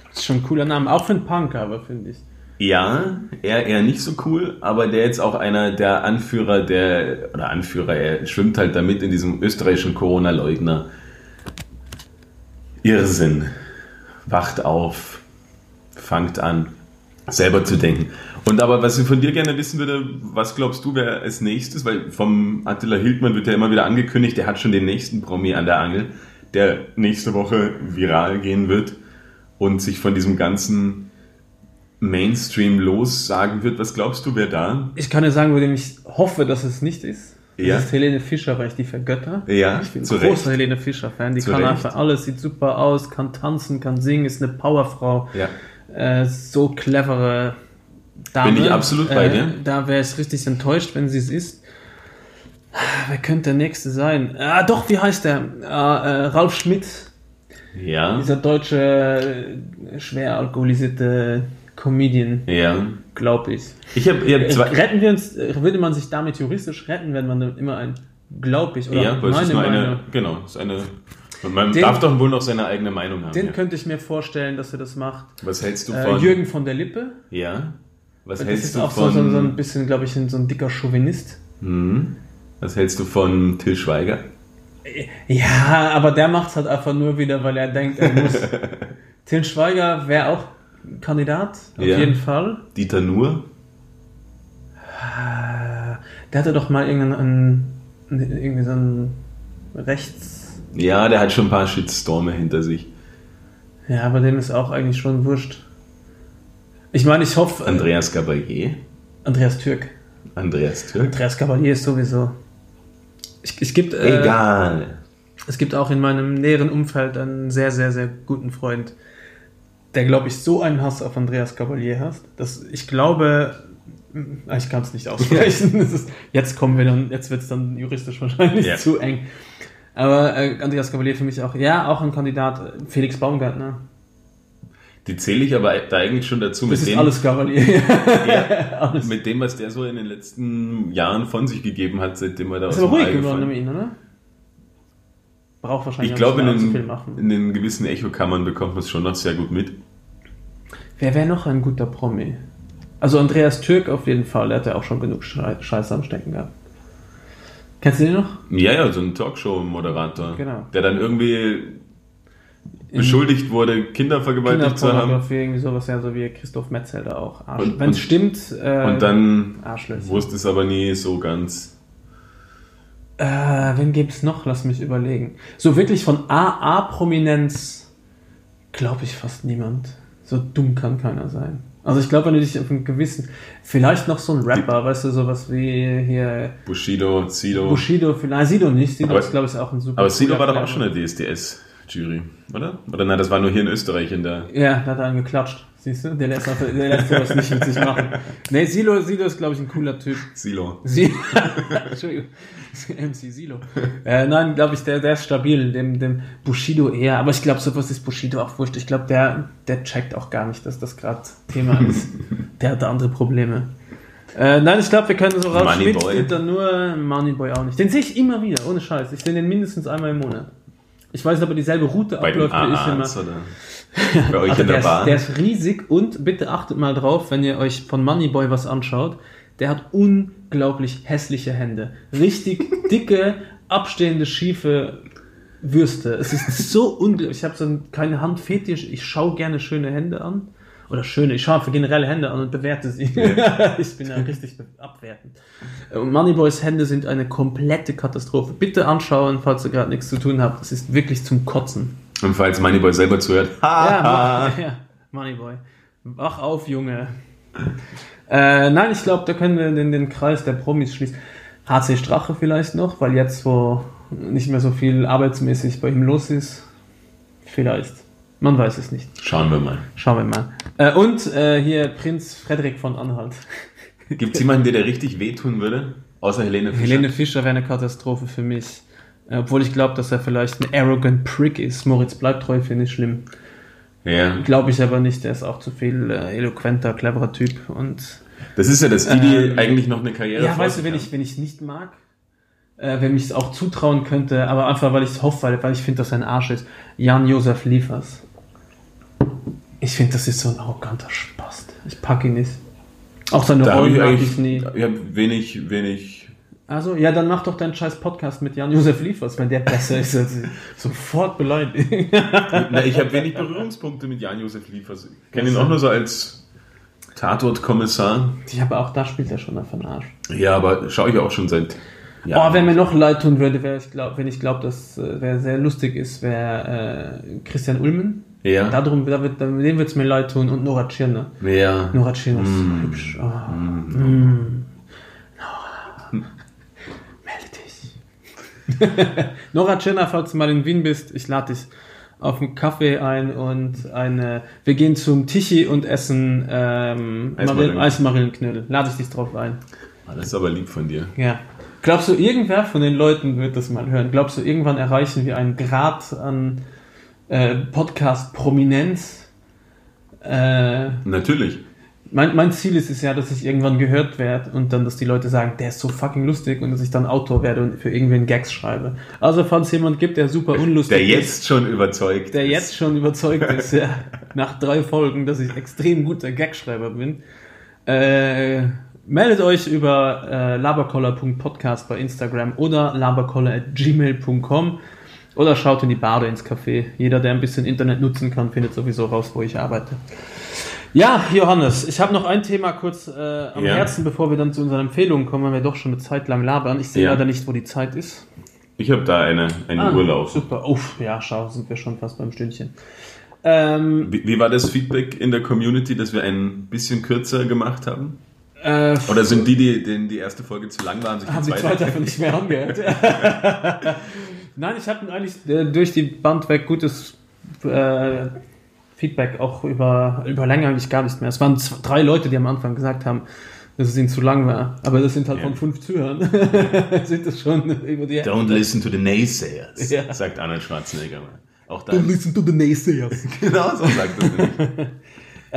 Das ist schon ein cooler Name, auch für einen Punk, aber finde ich.
Ja, er eher nicht so cool, aber der jetzt auch einer der Anführer der, oder Anführer, er schwimmt halt damit in diesem österreichischen Corona-Leugner. Irrsinn. Wacht auf, fangt an, selber zu denken. Und aber was ich von dir gerne wissen würde, was glaubst du, wer als nächstes, weil vom Attila Hildmann wird ja immer wieder angekündigt, der hat schon den nächsten Promi an der Angel, der nächste Woche viral gehen wird und sich von diesem ganzen Mainstream lossagen wird. Was glaubst du, wer da?
Ich kann dir sagen, wo dem ich hoffe, dass es nicht ist. Das
Ja.
ist Helene Fischer, weil ich die vergötter.
Ja,
Ich bin ein großer
Recht.
Helene Fischer-Fan. Die
Zu
kann
Recht.
einfach alles, sieht super aus, kann tanzen, kann singen, ist eine Powerfrau.
Ja.
Äh, so clevere Dame.
Bin ich absolut bei
äh,
dir.
Da wäre ich richtig enttäuscht, wenn sie es ist. Wer könnte der Nächste sein? Ah, doch, wie heißt der? Ah, äh, Ralf Schmidt.
Ja.
Dieser deutsche, schwer alkoholisierte Comedian,
Ja.
glaube ich.
Ich habe hab zwei.
Retten wir uns, würde man sich damit juristisch retten, wenn man immer ein, glaub ich, oder
Ja, weil es ist nur
meine
eine.
Meinung.
Genau, es ist eine. Man
Den-
darf doch wohl noch seine eigene Meinung haben.
Den
ja.
könnte ich mir vorstellen, dass er das macht.
Was hältst du
Äh,
von.
Jürgen von der Lippe.
Ja. Was
Das
hältst
ist
du
auch so,
von.
so, so ein bisschen, glaube ich, so ein dicker Chauvinist.
Hm. Was hältst du von Till Schweiger?
Ja, aber der macht es halt einfach nur wieder, weil er denkt, er muss. (laughs) Till Schweiger wäre auch Kandidat, auf
Ja.
jeden Fall.
Dieter Nuhr?
Der hatte doch mal irgendeinen, einen- irgendwie so einen Rechts.
Ja, der hat schon ein paar Shitstorme hinter sich.
Ja, aber dem ist auch eigentlich schon wurscht. Ich meine, ich hoffe. äh,
Andreas Gabalier?
Andreas Türk.
Andreas Türk?
Andreas Cavalier ist sowieso. Ich, es, gibt, äh,
Egal.
es gibt auch in meinem näheren Umfeld einen sehr, sehr, sehr guten Freund, der, glaube ich, so einen Hass auf Andreas Cavalier hat, dass ich glaube, ich kann es nicht aussprechen. (laughs) Ist, jetzt kommen wir dann, jetzt wird es dann juristisch wahrscheinlich
Ja.
zu eng. Aber äh, Andreas Cavalier für mich auch, ja, auch ein Kandidat, Felix Baumgartner.
Die zähle ich aber da eigentlich schon dazu.
Das
mit
ist
dem,
alles Gavalier. (laughs)
Ja, (laughs)
alles.
mit dem, was der so in den letzten Jahren von sich gegeben hat, seitdem er da
Ist
aus dem
ruhig geworden um ihn, oder? Braucht wahrscheinlich
Ich glaube, in, den-
machen.
in den gewissen Echokammern bekommt man es schon noch sehr gut mit.
Wer wäre noch ein guter Promi? Also Andreas Türk auf jeden Fall, der hat ja auch schon genug Schei- Scheiße am Stecken gehabt. Kennst du den noch?
Ja, ja, so ein Talkshow-Moderator,
Genau.
der dann irgendwie beschuldigt wurde, Kinder vergewaltigt zu haben.
Irgendwie sowas, ja, so wie Christoph Metzelder auch. Wenn es stimmt, äh,
Und dann wusste es aber nie so ganz.
Äh, wen gibt es noch? Lass mich überlegen. So wirklich von AA-Prominenz glaube ich fast niemand. So dumm kann keiner sein. Also ich glaube, wenn du dich auf einen gewissen, vielleicht noch so ein Rapper, weißt du, sowas wie hier
Bushido, Sido.
Bushido, vielleicht Sido nicht, Sido
Aber-
ist glaube ich auch ein super.
aber Sido war doch auch schon in der DSDS-Jury, oder? Oder nein, das war nur hier in Österreich in der.
Ja, da hat er einen geklatscht. Siehst du? Der lässt, der lässt sowas nicht mit sich machen. Nee, Silo, Silo ist, glaube ich, ein cooler Typ.
Silo.
Sie (laughs) Entschuldigung. MC Silo. Äh, nein, glaube ich, der, der ist stabil, dem, dem Bushido eher. Aber ich glaube, sowas ist Bushido auch wurscht. Ich glaube, der, der checkt auch gar nicht, dass das gerade Thema ist. der hat da andere Probleme. Äh, nein, ich glaube, wir können so raus.
Moneyboy.
Schmidt dann nur, Moneyboy auch nicht. Den sehe ich immer wieder, ohne Scheiß. Ich sehe den mindestens einmal im Monat. Ich weiß aber dieselbe Route
Bei
abläuft wie ich immer.
AAs (laughs) oder bei euch
Also
in der
der,
Bar.
ist, der ist riesig und bitte achtet mal drauf, wenn ihr euch von Moneyboy was anschaut. Der hat unglaublich hässliche Hände. Richtig (laughs) dicke, abstehende, schiefe Würste. Es ist so unglaublich. Ich habe so ein, keine Handfetisch. Ich schaue gerne schöne Hände an. Oder schöne, ich schaue für generelle Hände an und bewerte sie. (laughs) ich bin ja richtig abwertend. Und Moneyboys Hände sind eine komplette Katastrophe. Bitte anschauen, falls ihr gerade nichts zu tun habt. Es ist wirklich zum Kotzen.
Und falls Moneyboy selber zuhört. (laughs)
Ja, (laughs) mach, ja, Moneyboy. Wach auf, Junge. Äh, nein, ich glaube, da können wir den, den Kreis der Promis schließen. HC Strache vielleicht noch, weil jetzt, wo nicht mehr so viel arbeitsmäßig bei ihm los ist, vielleicht. Man weiß es nicht.
Schauen wir mal.
Schauen wir mal. Äh, und äh, hier Prinz Frederik von Anhalt. (laughs)
Gibt es jemanden, der dir richtig wehtun würde? Außer Helene Fischer.
Helene Fischer wäre eine Katastrophe für mich. Äh, obwohl ich glaube, dass er vielleicht ein arrogant Prick ist. Moritz bleibt treu, finde ich schlimm.
Ja.
Glaube ich aber nicht, der ist auch zu viel äh, eloquenter, cleverer Typ und
Das ist ja das, die, die
Ähm,
eigentlich noch eine Karriere
ja, weißt du, wenn
haben.
ich, wenn ich nicht mag, äh, wenn mich es auch zutrauen könnte, aber einfach, weil ich es hoffe, weil, weil ich finde, dass er ein Arsch ist, Jan-Josef Liefers. Ich finde, das ist so ein arroganter Spast. Ich packe ihn nicht. Auch seine
habe
Rollen
ich
mag ich nie.
ich hab wenig, wenig.
Also, ja, dann mach doch deinen scheiß Podcast mit Jan-Josef Liefers, wenn der besser ist als ich. (laughs) Sofort beleidigen.
Na, ich habe wenig Berührungspunkte mit Jan-Josef Liefers. Ich kenne ihn auch nur so als Tatort-Kommissar.
Ich habe auch, da spielt er schon davon Arsch.
Ja, aber schaue ich auch schon seit
Oh,
Jahren.
wer mir noch leid tun würde, ich glaub, wenn ich glaube, dass äh, wer sehr lustig ist, wäre äh, Christian Ulmen.
Ja.
Darum, da wird, dem wird es mir leid tun und Nora Tschirner.
ja.
Nora Tschirner ist
Mm.
so hübsch. Oh. Mm. Nora, melde dich. (laughs) Nora Tschirner, falls du mal in Wien bist, ich lade dich auf einen Kaffee ein und eine. Wir gehen zum Tichy und essen ähm,
Eismarillen.
Maril- Eismarillenknödel. Lade ich dich drauf ein.
Ah, Das ist aber lieb von dir.
Ja. Glaubst du, irgendwer von den Leuten wird das mal hören? Glaubst du, irgendwann erreichen wir einen Grad an äh, Podcast-Prominenz? Äh,
Natürlich.
mein, mein Ziel ist es ja, dass ich irgendwann gehört werde und dann, dass die Leute sagen, der ist so fucking lustig und dass ich dann Autor werde und für irgendwen Gags schreibe. Also, falls es jemand gibt, der super unlustig
Der
ist,
jetzt schon überzeugt.
der
ist.
jetzt schon überzeugt ist, ja, (laughs) nach drei Folgen, dass ich extrem guter Gagschreiber bin, äh, meldet euch über äh, labercoller.podcast bei Instagram oder labercoller.gmail.com oder schaut in die Bade ins Café. Jeder, der ein bisschen Internet nutzen kann, findet sowieso raus, wo ich arbeite. Ja, Johannes, ich habe noch ein Thema kurz äh, am
Ja.
Herzen, bevor wir dann zu unseren Empfehlungen kommen, weil wir doch schon eine Zeit lang labern. Ich sehe
Ja.
leider nicht, wo die Zeit ist.
Ich habe da eine, eine
Ah,
Uhr laufen.
Super. Uff, ja, schau, sind wir schon fast beim Stündchen. Ähm,
Wie, wie war das Feedback in der Community, dass wir ein bisschen kürzer gemacht haben?
äh,
Oder sind die, die denen die erste Folge zu lang waren, sich
haben
die
die
zweite?
zweite (laughs) davon nicht mehr angehört. (laughs) (laughs) Nein, ich habe eigentlich durch die Band weg gutes äh, Feedback auch über, über länger eigentlich gar nicht mehr. Es waren zwei, drei Leute, die am Anfang gesagt haben, dass es ihnen zu lang war. Aber das sind halt
Ja.
von fünf Zuhörern. (laughs) sind das schon über die
Don't listen to the naysayers,
Ja.
sagt Arnold Schwarzenegger mal. Auch dann.
listen to the naysayers. (laughs)
genau so sagt nicht. (laughs)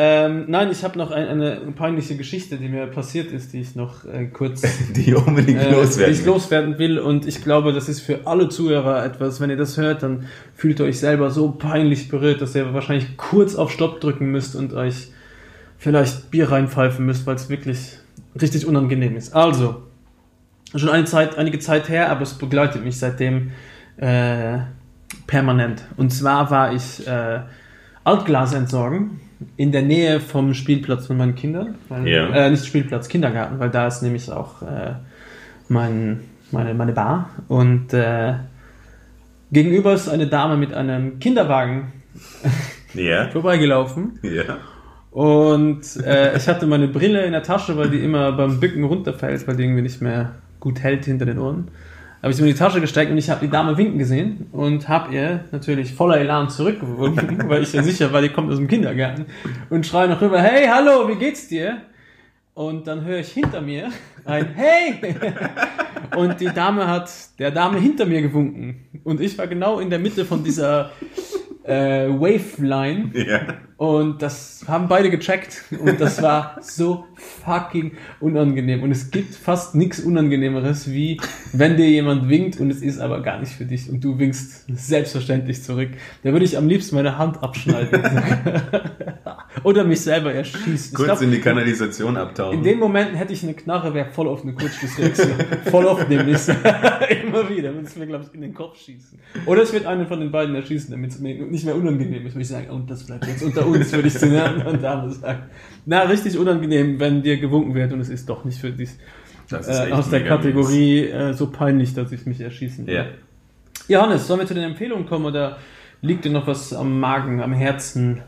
ähm, nein, ich habe noch ein, eine peinliche Geschichte, die mir passiert ist, die ich noch äh, kurz (laughs)
Die unbedingt
äh,
loswerden.
die ich loswerden will. Und ich glaube, das ist für alle Zuhörer etwas, wenn ihr das hört, dann fühlt ihr euch selber so peinlich berührt, dass ihr wahrscheinlich kurz auf Stopp drücken müsst und euch vielleicht Bier reinpfeifen müsst, weil es wirklich richtig unangenehm ist. Also, schon eine Zeit, einige Zeit her, aber es begleitet mich seitdem äh, permanent. Und zwar war ich äh, Altglas entsorgen in der Nähe vom Spielplatz von meinen Kindern. Weil,
Ja.
äh, nicht Spielplatz, Kindergarten, weil da ist nämlich auch äh, mein, meine, meine Bar. Und äh, gegenüber ist eine Dame mit einem Kinderwagen (laughs)
Ja,
vorbeigelaufen.
ja.
Und äh, ich hatte meine Brille in der Tasche, weil die immer beim Bücken runterfällt, weil die irgendwie nicht mehr gut hält hinter den Ohren. Habe ich sie mir in die Tasche gesteckt und ich habe die Dame winken gesehen und habe ihr natürlich voller Elan zurückgewunken, (laughs) weil ich ja sicher war, die kommt aus dem Kindergarten und schreie noch rüber, hey, hallo, wie geht's dir? Und dann höre ich hinter mir ein Hey! (laughs) Und die Dame hat der Dame hinter mir gewunken. Und ich war genau in der Mitte von dieser äh, Waveline.
Ja.
Und das haben beide gecheckt. Und das war so fucking unangenehm. Und es gibt fast nichts Unangenehmeres, wie wenn dir jemand winkt und es ist aber gar nicht für dich. Und du winkst selbstverständlich zurück. Da würde ich am liebsten meine Hand abschneiden. (laughs) Oder mich selber erschießen. Ich
Kurz
glaub,
in die Kanalisation
in
abtauchen.
den Momenten hätte ich eine Knarre, wäre voll auf eine Kurzschlussreaktion. (laughs) voll oft nämlich. (laughs) Immer wieder. Würde es mir, glaube ich, in den Kopf schießen. Oder es wird einen von den beiden erschießen, damit es mir nicht mehr unangenehm ist. Würde ich sagen, und das bleibt jetzt unter uns, würde ich zu einer anderen Dame sagen. Na, richtig unangenehm, wenn dir gewunken wird und es ist doch nicht für
ist
Äh, aus der Kategorie äh, so peinlich, dass ich mich erschießen will.
Ja.
Johannes, sollen wir zu den Empfehlungen kommen oder liegt dir noch was am Magen, am Herzen?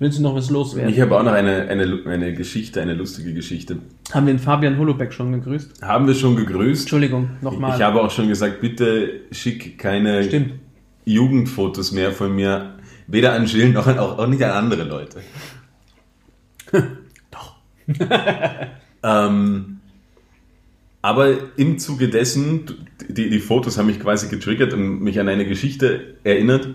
Willst du noch was loswerden?
Ich habe auch noch eine, eine, eine Geschichte, eine lustige Geschichte.
Haben wir den Fabian Holobeck schon gegrüßt?
Haben wir schon gegrüßt.
Entschuldigung, nochmal.
Ich habe auch schon gesagt, bitte schick keine
Stimmt.
Jugendfotos mehr von mir. Weder an Jill noch an, auch, auch nicht an andere Leute. (laughs) (laughs) Ähm, aber im Zuge dessen, die, die Fotos haben mich quasi getriggert und mich an eine Geschichte erinnert.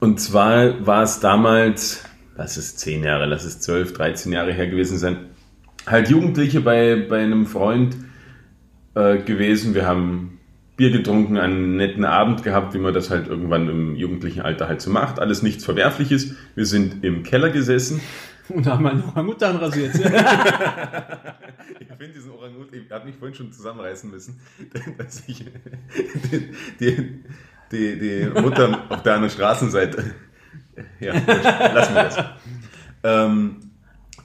Und zwar war es damals, lass es 10 Jahre, lass es 12, 13 Jahre her gewesen sein, halt Jugendliche bei, bei einem Freund äh, gewesen. Wir haben Bier getrunken, einen netten Abend gehabt, wie man das halt irgendwann im jugendlichen Alter halt so macht. Alles nichts Verwerfliches. Wir sind im Keller gesessen.
Und haben einen Orangutan rasiert. (laughs)
Ich finde diesen Orangut, ich habe mich vorhin schon zusammenreißen müssen, (laughs) dass ich die, die, die, die Mutter auf der anderen Straßenseite. Ja, lassen wir das. Ähm,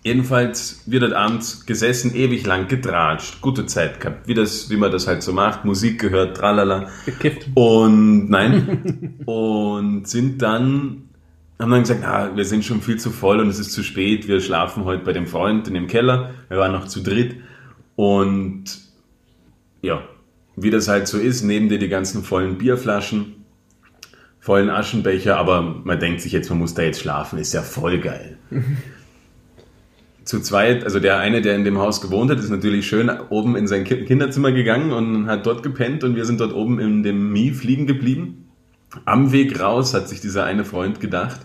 jedenfalls wird dort abends gesessen, ewig lang getratscht, gute Zeit gehabt, wie, das, wie man das halt so macht, Musik gehört, tralala.
Gekifft.
Und nein. und sind dann, haben dann gesagt, ah, wir sind schon viel zu voll und es ist zu spät, wir schlafen heute bei dem Freund in dem Keller. Wir waren noch zu dritt. Und ja, wie das halt so ist, neben dir die ganzen vollen Bierflaschen, vollen Aschenbecher, aber man denkt sich jetzt, man muss da jetzt schlafen, ist ja voll geil. (laughs) Zu zweit, also der eine, der in dem Haus gewohnt hat, ist natürlich schön oben in sein Ki- Kinderzimmer gegangen und hat dort gepennt und wir sind dort oben in dem Mief liegen geblieben. Am Weg raus hat sich dieser eine Freund gedacht,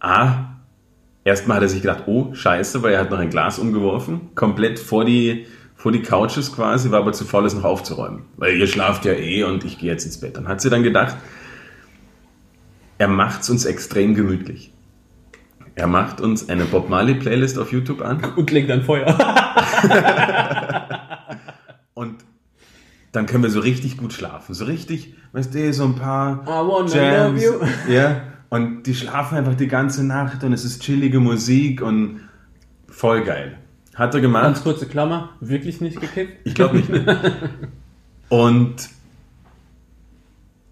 ah, erstmal hat er sich gedacht, oh, scheiße, weil er hat noch ein Glas umgeworfen, komplett vor die, vor die Couches quasi, war aber zu faul, es noch aufzuräumen. Weil ihr schlaft ja eh und ich gehe jetzt ins Bett. Dann hat sie dann gedacht, er macht's uns extrem gemütlich. Er macht uns eine Bob Marley Playlist auf YouTube an (laughs)
Und legt ein Feuer. (laughs)
und dann können wir so richtig gut schlafen. So richtig, weißt du, so ein paar Jams.
love you.
Ja, und die schlafen einfach die ganze Nacht und es ist chillige Musik und voll geil. Hat er gemacht.
Ganz kurze Klammer, wirklich nicht gekifft?
Ich glaube nicht. (laughs) Und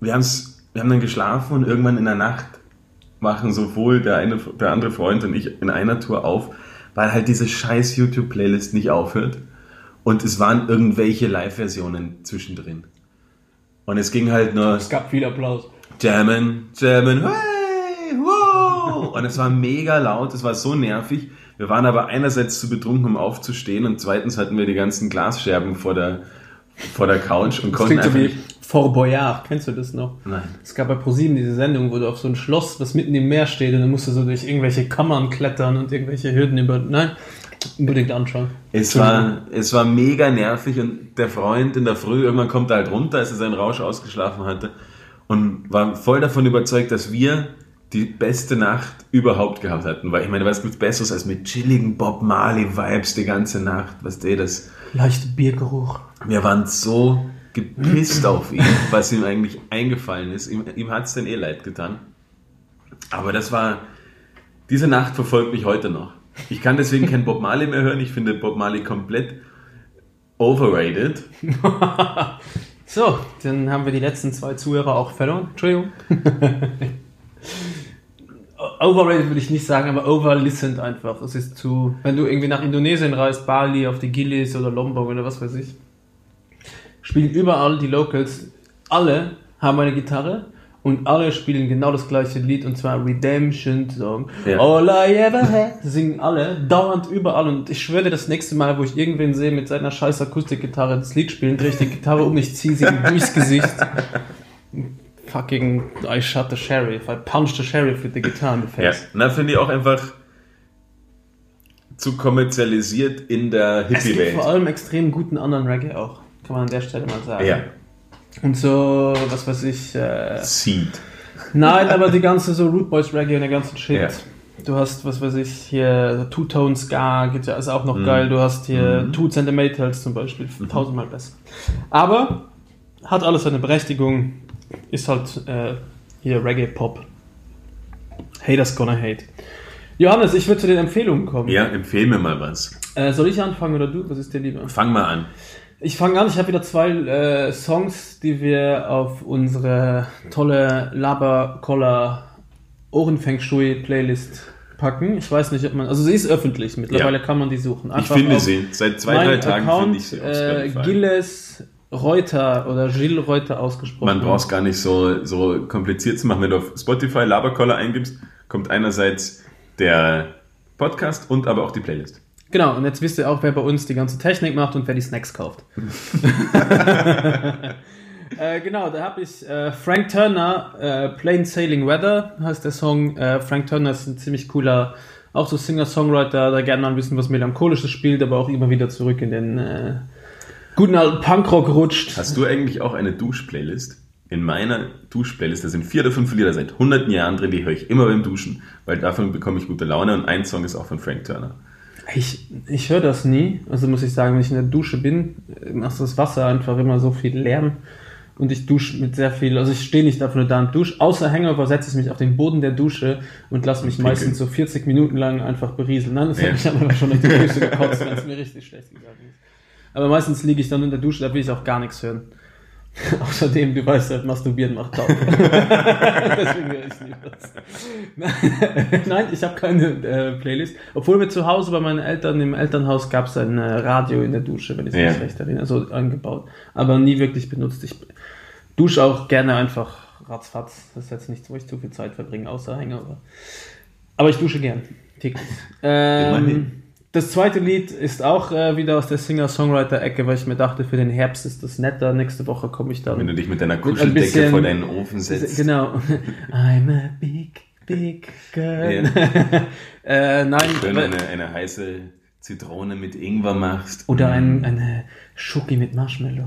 wir, haben's, wir haben dann geschlafen und irgendwann in der Nacht wachen sowohl der, eine, der andere Freund und ich in einer Tour auf, weil halt diese scheiß YouTube-Playlist nicht aufhört. Und es waren irgendwelche Live-Versionen zwischendrin. Und es ging halt nur
Es gab viel Applaus.
Jammen, Jammen, hey! Und es war mega laut, es war so nervig. Wir waren aber einerseits zu betrunken, um aufzustehen und zweitens hatten wir die ganzen Glasscherben vor der, vor der Couch und
Das
konnten
klingt so
einfach
wie
nicht.
Fort Boyard. Kennst du das noch?
Nein.
Es gab bei ProSieben diese Sendung, wo du auf so ein Schloss, was mitten im Meer steht, und dann musst du so durch irgendwelche Kammern klettern und irgendwelche Hürden über. Nein, unbedingt anschauen.
Es war, es war mega nervig und der Freund in der Früh, irgendwann kommt er halt runter, als er seinen Rausch ausgeschlafen hatte und war voll davon überzeugt, dass wir die beste Nacht überhaupt gehabt hatten. Weil ich meine, was gibt's Besseres als mit chilligen Bob Marley-Vibes die ganze Nacht? Was der das?
Leichter Biergeruch.
Wir waren so gepisst (clears throat) auf ihn, was ihm eigentlich eingefallen ist. Ihm, ihm hat's denn eh leid getan. Aber das war, diese Nacht verfolgt mich heute noch. Ich kann deswegen kein Bob Marley mehr hören. Ich finde Bob Marley komplett overrated. (laughs)
So, dann haben wir die letzten zwei Zuhörer auch verloren. Entschuldigung. (laughs) Overrated würde ich nicht sagen, aber overlistened einfach. Es ist zu, wenn du irgendwie nach Indonesien reist, Bali, auf die Gillis oder Lombok oder was weiß ich, spielen überall die Locals, alle haben eine Gitarre und alle spielen genau das gleiche Lied und zwar Redemption Song.
Ja.
All I ever had. Singen alle, dauernd überall und ich schwöre das nächste Mal, wo ich irgendwen sehe mit seiner scheiß Akustikgitarre das Lied spielen, drehe ich die Gitarre um, ich ziehe sie durchs Gesicht. Fucking, I shot the sheriff, I punched the sheriff with the guitar in the
Ja,
face.
na finde ich auch einfach zu kommerzialisiert in der
Es gibt
Hippie-Welt.
vor allem extrem guten anderen Reggae auch, kann man an der Stelle mal sagen.
Ja,
Und so, was weiß ich, äh,
Seed.
Nein, aber die ganze so Root Boys Reggae und der ganze Shit.
Ja.
Du hast, was weiß ich, hier Two-Tone Ska, ja, ist auch noch
Mhm.
geil. Du hast hier Two Centimeters zum Beispiel, tausendmal besser. Aber hat alles seine Berechtigung, ist halt äh, hier Reggae-Pop. Haters gonna hate. Johannes, ich würde zu den Empfehlungen kommen.
Ja, empfehl mir mal was.
Äh, soll ich anfangen oder du? Was ist dir lieber?
Fang mal an.
Ich fange an, ich habe wieder zwei äh, Songs, die wir auf unsere tolle Laber-Collar Ohrenfeng Shui Playlist packen. Ich weiß nicht, ob man, also sie ist öffentlich, mittlerweile
Ja.
kann man die suchen.
Ich
Einfach
finde
auf
sie. Seit zwei, drei Tagen finde ich sie auf
äh,
Spotify.
Gilles Reuter oder Gilles Reuter ausgesprochen.
Man braucht es gar nicht so, so kompliziert zu machen. Wenn du auf Spotify Labercoller eingibst, kommt einerseits der Podcast und aber auch die Playlist.
Genau, und jetzt wisst ihr auch, wer bei uns die ganze Technik macht und wer die Snacks kauft. (laughs) (laughs) äh, genau, da habe ich äh, Frank Turner, äh, Plain Sailing Weather heißt der Song. Äh, Frank Turner ist ein ziemlich cooler, auch so Singer-Songwriter, der gerne mal ein bisschen was Melancholisches spielt, aber auch immer wieder zurück in den äh, guten alten Punkrock rutscht.
Hast du eigentlich auch eine Dusch-Playlist? In meiner Dusch-Playlist, da sind vier oder fünf Lieder seit hunderten Jahren drin, die höre ich immer beim Duschen, weil davon bekomme ich gute Laune und ein Song ist auch von Frank Turner.
Ich, ich höre das nie. Also muss ich sagen, wenn ich in der Dusche bin, macht das Wasser einfach immer so viel Lärm. Und ich dusche mit sehr viel, also ich stehe nicht dafür nur da und dusche. Außer Hangover setze ich mich auf den Boden der Dusche und lasse mich
Pinkeln.
meistens so 40 Minuten lang einfach berieseln. Nein, das
Ja.
habe ich aber schon durch die Füße gekotzt, wenn es mir richtig schlecht gegangen ist. Aber meistens liege ich dann in der Dusche, da will ich auch gar nichts hören. (laughs) Außerdem, du weißt halt, masturbieren macht taub. (laughs) Deswegen höre ich nie was. Nein, ich habe keine äh, Playlist. Obwohl wir zu Hause bei meinen Eltern im Elternhaus gab es ein äh, Radio in der Dusche, wenn ich mich
Ja.
recht erinnere, so eingebaut. Aber nie wirklich benutzt. Ich dusche auch gerne einfach ratzfatz. Das ist jetzt nichts, wo ich zu viel Zeit verbringe, außer Hangover. Aber ich dusche gern. Täglich. Ähm,
Immerhin.
Das zweite Lied ist auch äh, wieder aus der Singer-Songwriter-Ecke, weil ich mir dachte, für den Herbst ist das netter. Nächste Woche komme ich dann.
Wenn du dich mit deiner
ein
Kuscheldecke
bisschen-
vor deinen Ofen setzt.
Genau. (laughs) I'm a big, big girl. (laughs) äh, nein,
Schön
aber-
eine, eine heiße Zitrone mit Ingwer machst.
oder ein, eine Schoki mit Marshmallow.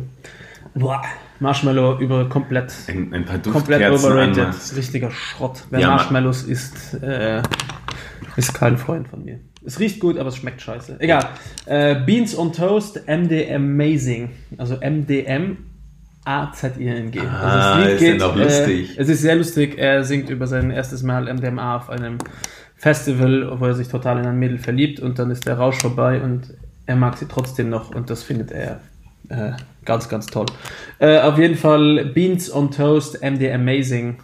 Boah, Marshmallow über komplett,
Ein, ein paar
komplett overrated.
anmachst.
Richtiger Schrott. Wer
Ja.
Marshmallows isst, äh, ist kein Freund von mir. Es riecht gut, aber es schmeckt scheiße. Egal. Äh, Beans on Toast, MD Amazing. Also MDM A-Z-I-N-G.
Ah,
also
ist denn auch lustig.
Äh, es ist sehr lustig. Er singt über sein erstes Mal MDMA auf einem Festival, wo er sich total in ein Mädel verliebt und dann ist der Rausch vorbei und er mag sie trotzdem noch und das findet er äh, ganz, ganz toll. Äh, auf jeden Fall Beans on Toast, MD Amazing.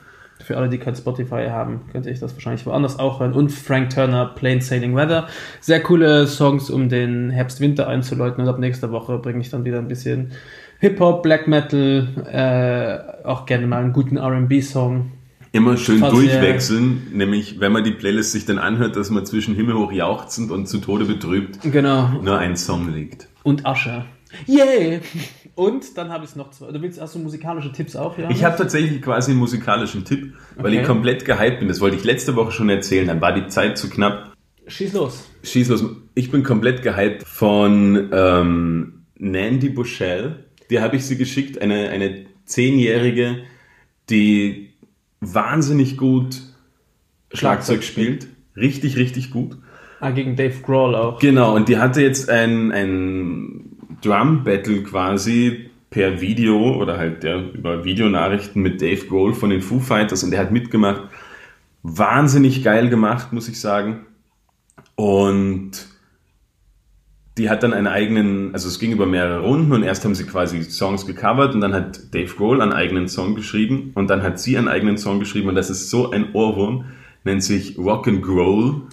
Für alle, die kein Spotify haben, könnte ich das wahrscheinlich woanders auch hören. Und Frank Turner, Plain Sailing Weather. Sehr coole Songs, um den Herbst-Winter einzuläuten. Und ab nächster Woche bringe ich dann wieder ein bisschen Hip-Hop, Black Metal, äh, auch gerne mal einen guten RB-Song.
Immer schön
Falls ihr-
durchwechseln, nämlich wenn man die Playlist sich dann anhört, dass man zwischen himmelhoch jauchzend und zu Tode betrübt
Genau.
nur ein Song liegt.
Und Asche. Yeah! Und dann habe ich noch zwei. Du willst, hast du musikalische Tipps auch? Ja?
Ich habe tatsächlich quasi einen musikalischen Tipp, weil
Okay.
ich komplett gehypt bin. Das wollte ich letzte Woche schon erzählen, dann war die Zeit zu knapp.
Schieß los.
Schieß los. Ich bin komplett gehypt von ähm, Nandy Bushell. Die habe ich sie geschickt, eine, eine Zehnjährige, die wahnsinnig gut Schlagzeug spielt. Richtig, richtig gut.
Ah, gegen Dave Grohl auch.
Genau, und die hatte jetzt ein, ein Drum-Battle quasi per Video oder halt ja, über Videonachrichten mit Dave Grohl von den Foo Fighters und der hat mitgemacht. Wahnsinnig geil gemacht, muss ich sagen. Und die hat dann einen eigenen, also es ging über mehrere Runden und erst haben sie quasi Songs gecovert und dann hat Dave Grohl einen eigenen Song geschrieben und dann hat sie einen eigenen Song geschrieben und das ist so ein Ohrwurm, nennt sich Rock and Grohl.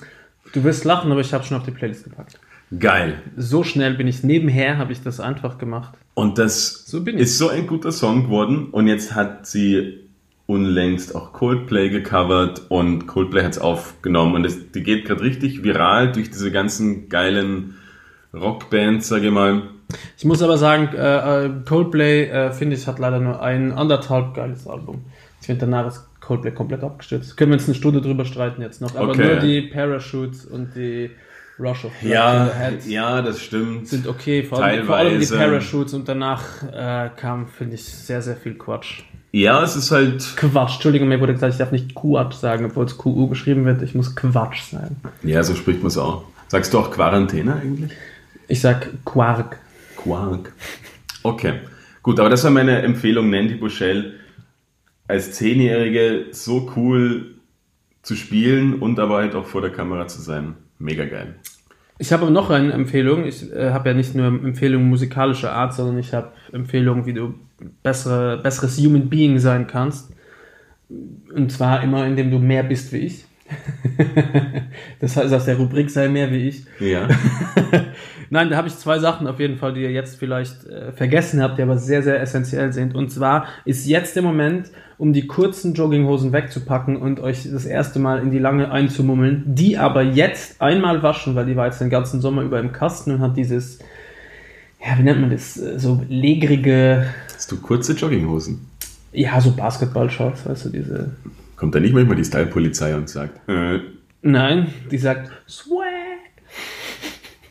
Du wirst lachen, aber ich habe schon auf die Playlist gepackt.
Geil.
So schnell bin ich nebenher, habe ich das einfach gemacht.
Und das
So bin ich.
ist so ein guter Song geworden. Und jetzt hat sie unlängst auch Coldplay gecovert und Coldplay hat es aufgenommen. Und es, die geht gerade richtig viral durch diese ganzen geilen Rockbands, sage ich mal.
Ich muss aber sagen, äh, äh, Coldplay, äh, finde ich, hat leider nur ein anderthalb geiles Album. Ich finde, danach ist Coldplay komplett abgestürzt. Können wir uns eine Stunde drüber streiten jetzt noch. Aber
Okay.
nur die Parachutes und die Rush of Blood
Ja,
to the Head
ja, das stimmt.
sind okay. Vor allem, vor allem die. Parachutes und danach äh, kam, finde ich, sehr, sehr viel Quatsch.
Ja, es ist halt,
Quatsch. Entschuldigung, mir wurde gesagt, ich darf nicht Quatsch sagen, obwohl es QU geschrieben wird. Ich muss Quatsch sagen.
ja, so spricht man es auch. Sagst du auch Quarantäne eigentlich?
Ich sag Quark.
Quark. Okay, gut, aber das war meine Empfehlung, Nandy Bushell als Zehnjährige so cool zu spielen und aber halt auch vor der Kamera zu sein. Mega geil.
Ich habe noch eine Empfehlung. Ich äh, habe ja nicht nur Empfehlungen musikalischer Art, sondern ich habe Empfehlungen, wie du bessere, besseres Human Being sein kannst. Und zwar immer, indem du mehr bist wie ich. (laughs) das heißt, aus der Rubrik sei mehr wie ich.
Ja. (laughs)
Nein, da habe ich zwei Sachen auf jeden Fall, die ihr jetzt vielleicht äh, vergessen habt, die aber sehr, sehr essentiell sind. Und zwar ist jetzt der Moment, um die kurzen Jogginghosen wegzupacken und euch das erste Mal in die lange einzumummeln, die aber jetzt einmal waschen, weil die war jetzt den ganzen Sommer über im Kasten und hat dieses, ja, wie nennt man das, äh, so legrige,
Hast du kurze Jogginghosen?
ja, so Basketball-Shorts, weißt du, diese,
Kommt da nicht manchmal die Style-Polizei und sagt, äh,
nein, die sagt, Swag.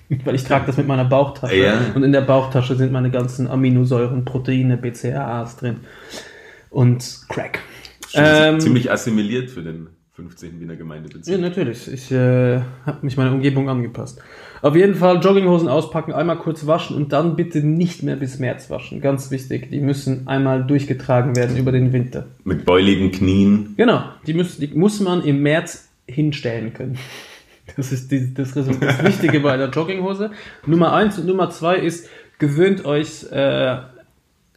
(laughs) Weil ich trage das mit meiner Bauchtasche.
Ja.
Und in der Bauchtasche sind meine ganzen Aminosäuren, Proteine, BCAAs drin. Und Crack. Ähm,
ziemlich assimiliert für den 15. Wiener Gemeindebezirk.
Ja, natürlich. Ich äh, habe mich meiner Umgebung angepasst. Auf jeden Fall Jogginghosen auspacken, einmal kurz waschen und dann bitte nicht mehr bis März waschen. Ganz wichtig. Die müssen einmal durchgetragen werden über den Winter.
Mit beuligen Knien.
Genau. Die, müssen, die muss man im März hinstellen können. Das ist die, das, das Wichtige bei einer Jogginghose. Nummer eins und Nummer zwei ist, gewöhnt euch äh,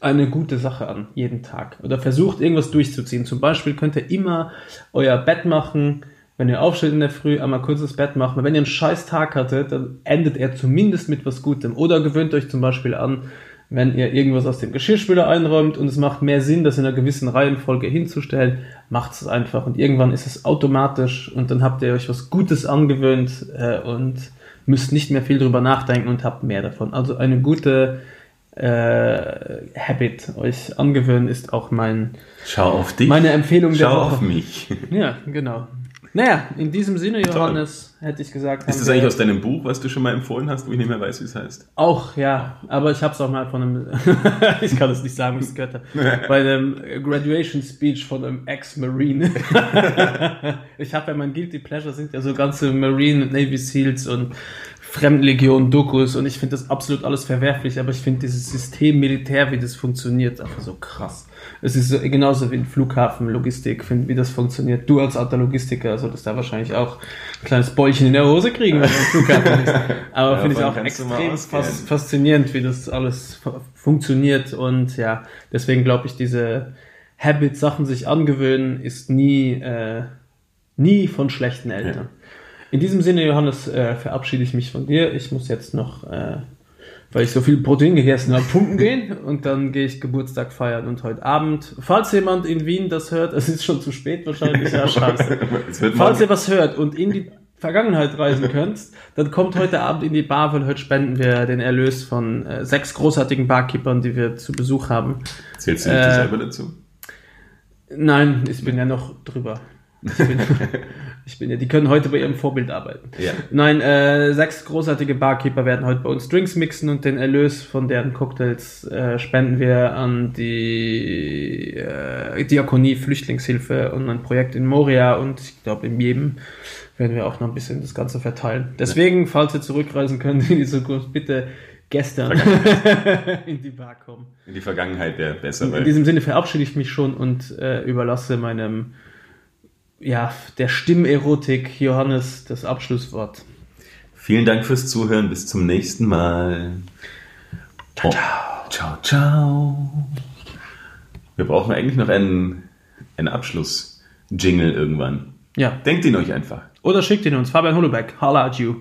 eine gute Sache an, jeden Tag. Oder versucht irgendwas durchzuziehen. Zum Beispiel könnt ihr immer euer Bett machen, wenn ihr aufsteht in der Früh, einmal kurz das Bett machen. Wenn ihr einen scheiß Tag hattet, dann endet er zumindest mit was Gutem. Oder gewöhnt euch zum Beispiel an, wenn ihr irgendwas aus dem Geschirrspüler einräumt und es macht mehr Sinn, das in einer gewissen Reihenfolge hinzustellen, macht es einfach. Und irgendwann ist es automatisch und dann habt ihr euch was Gutes angewöhnt äh, und müsst nicht mehr viel drüber nachdenken und habt mehr davon. Also eine gute äh, Habit euch angewöhnen ist auch mein
Schau auf dich.
meine Empfehlung der
Schau auf mich.
Ja, genau. Naja, in diesem Sinne, Johannes, hätte ich gesagt.
Ist das eigentlich aus deinem Buch, was du schon mal empfohlen hast, wo ich nicht mehr weiß, wie es heißt?
Auch, ja. Aber ich habe es auch mal von einem, (laughs) ich kann es nicht sagen, wie ich es gehört habe, (laughs) bei einem Graduation Speech von einem Ex-Marine. (laughs) ich habe ja mein Guilty Pleasure sind ja so ganze Marine, Navy Seals und Fremdenlegion-Dokus und ich finde das absolut alles verwerflich, aber ich finde dieses System Militär, wie das funktioniert, einfach so krass. Es ist so, genauso wie ein Flughafen, Logistik, find, wie das funktioniert. Du als alter Logistiker solltest da wahrscheinlich auch ein kleines Bäulchen in der Hose kriegen, wenn du im Flughafen bist. (laughs) Aber
Ja,
finde ich auch extrem fas faszinierend, wie das alles fu- funktioniert und ja, deswegen glaube ich, diese Habit, Sachen sich angewöhnen, ist nie, äh, nie von schlechten Eltern. In diesem Sinne, Johannes, äh, verabschiede ich mich von dir. Ich muss jetzt noch, äh, weil ich so viel Protein gegessen habe, pumpen gehen und dann gehe ich Geburtstag feiern und heute Abend, falls jemand in Wien das hört, (laughs) es ist schon zu spät wahrscheinlich, ja, scheiße. (laughs) Falls ihr was hört und in die Vergangenheit reisen könnt, dann kommt heute Abend in die Bar, weil heute spenden wir den Erlös von äh, sechs großartigen Barkeepern, die wir zu Besuch haben.
Zählst du nicht
Äh,
selber dazu?
Nein, ich bin ja noch drüber. Ich bin, (laughs) ich bin ja, die können heute bei ihrem Vorbild arbeiten.
Ja.
Nein, äh, sechs großartige Barkeeper werden heute bei uns Drinks mixen und den Erlös von deren Cocktails äh, spenden wir an die äh, Diakonie Flüchtlingshilfe und ein Projekt in Moria und ich glaube in Jemen werden wir auch noch ein bisschen das Ganze verteilen. Deswegen, falls ihr zurückreisen könnt (laughs) in die Zukunft, bitte gestern (laughs) in die Bar kommen.
In die Vergangenheit wäre besser,
In
weil
diesem Sinne verabschiede ich mich schon und äh, überlasse meinem, ja, der Stimmerotik Johannes das Abschlusswort.
vielen Dank fürs Zuhören. Bis zum nächsten Mal. Ciao, ciao. ciao. Wir brauchen eigentlich noch einen, einen Abschluss-Jingle irgendwann.
Ja.
Denkt ihn euch einfach.
Oder schickt ihn uns. Fabian Holobeck. Holla at you.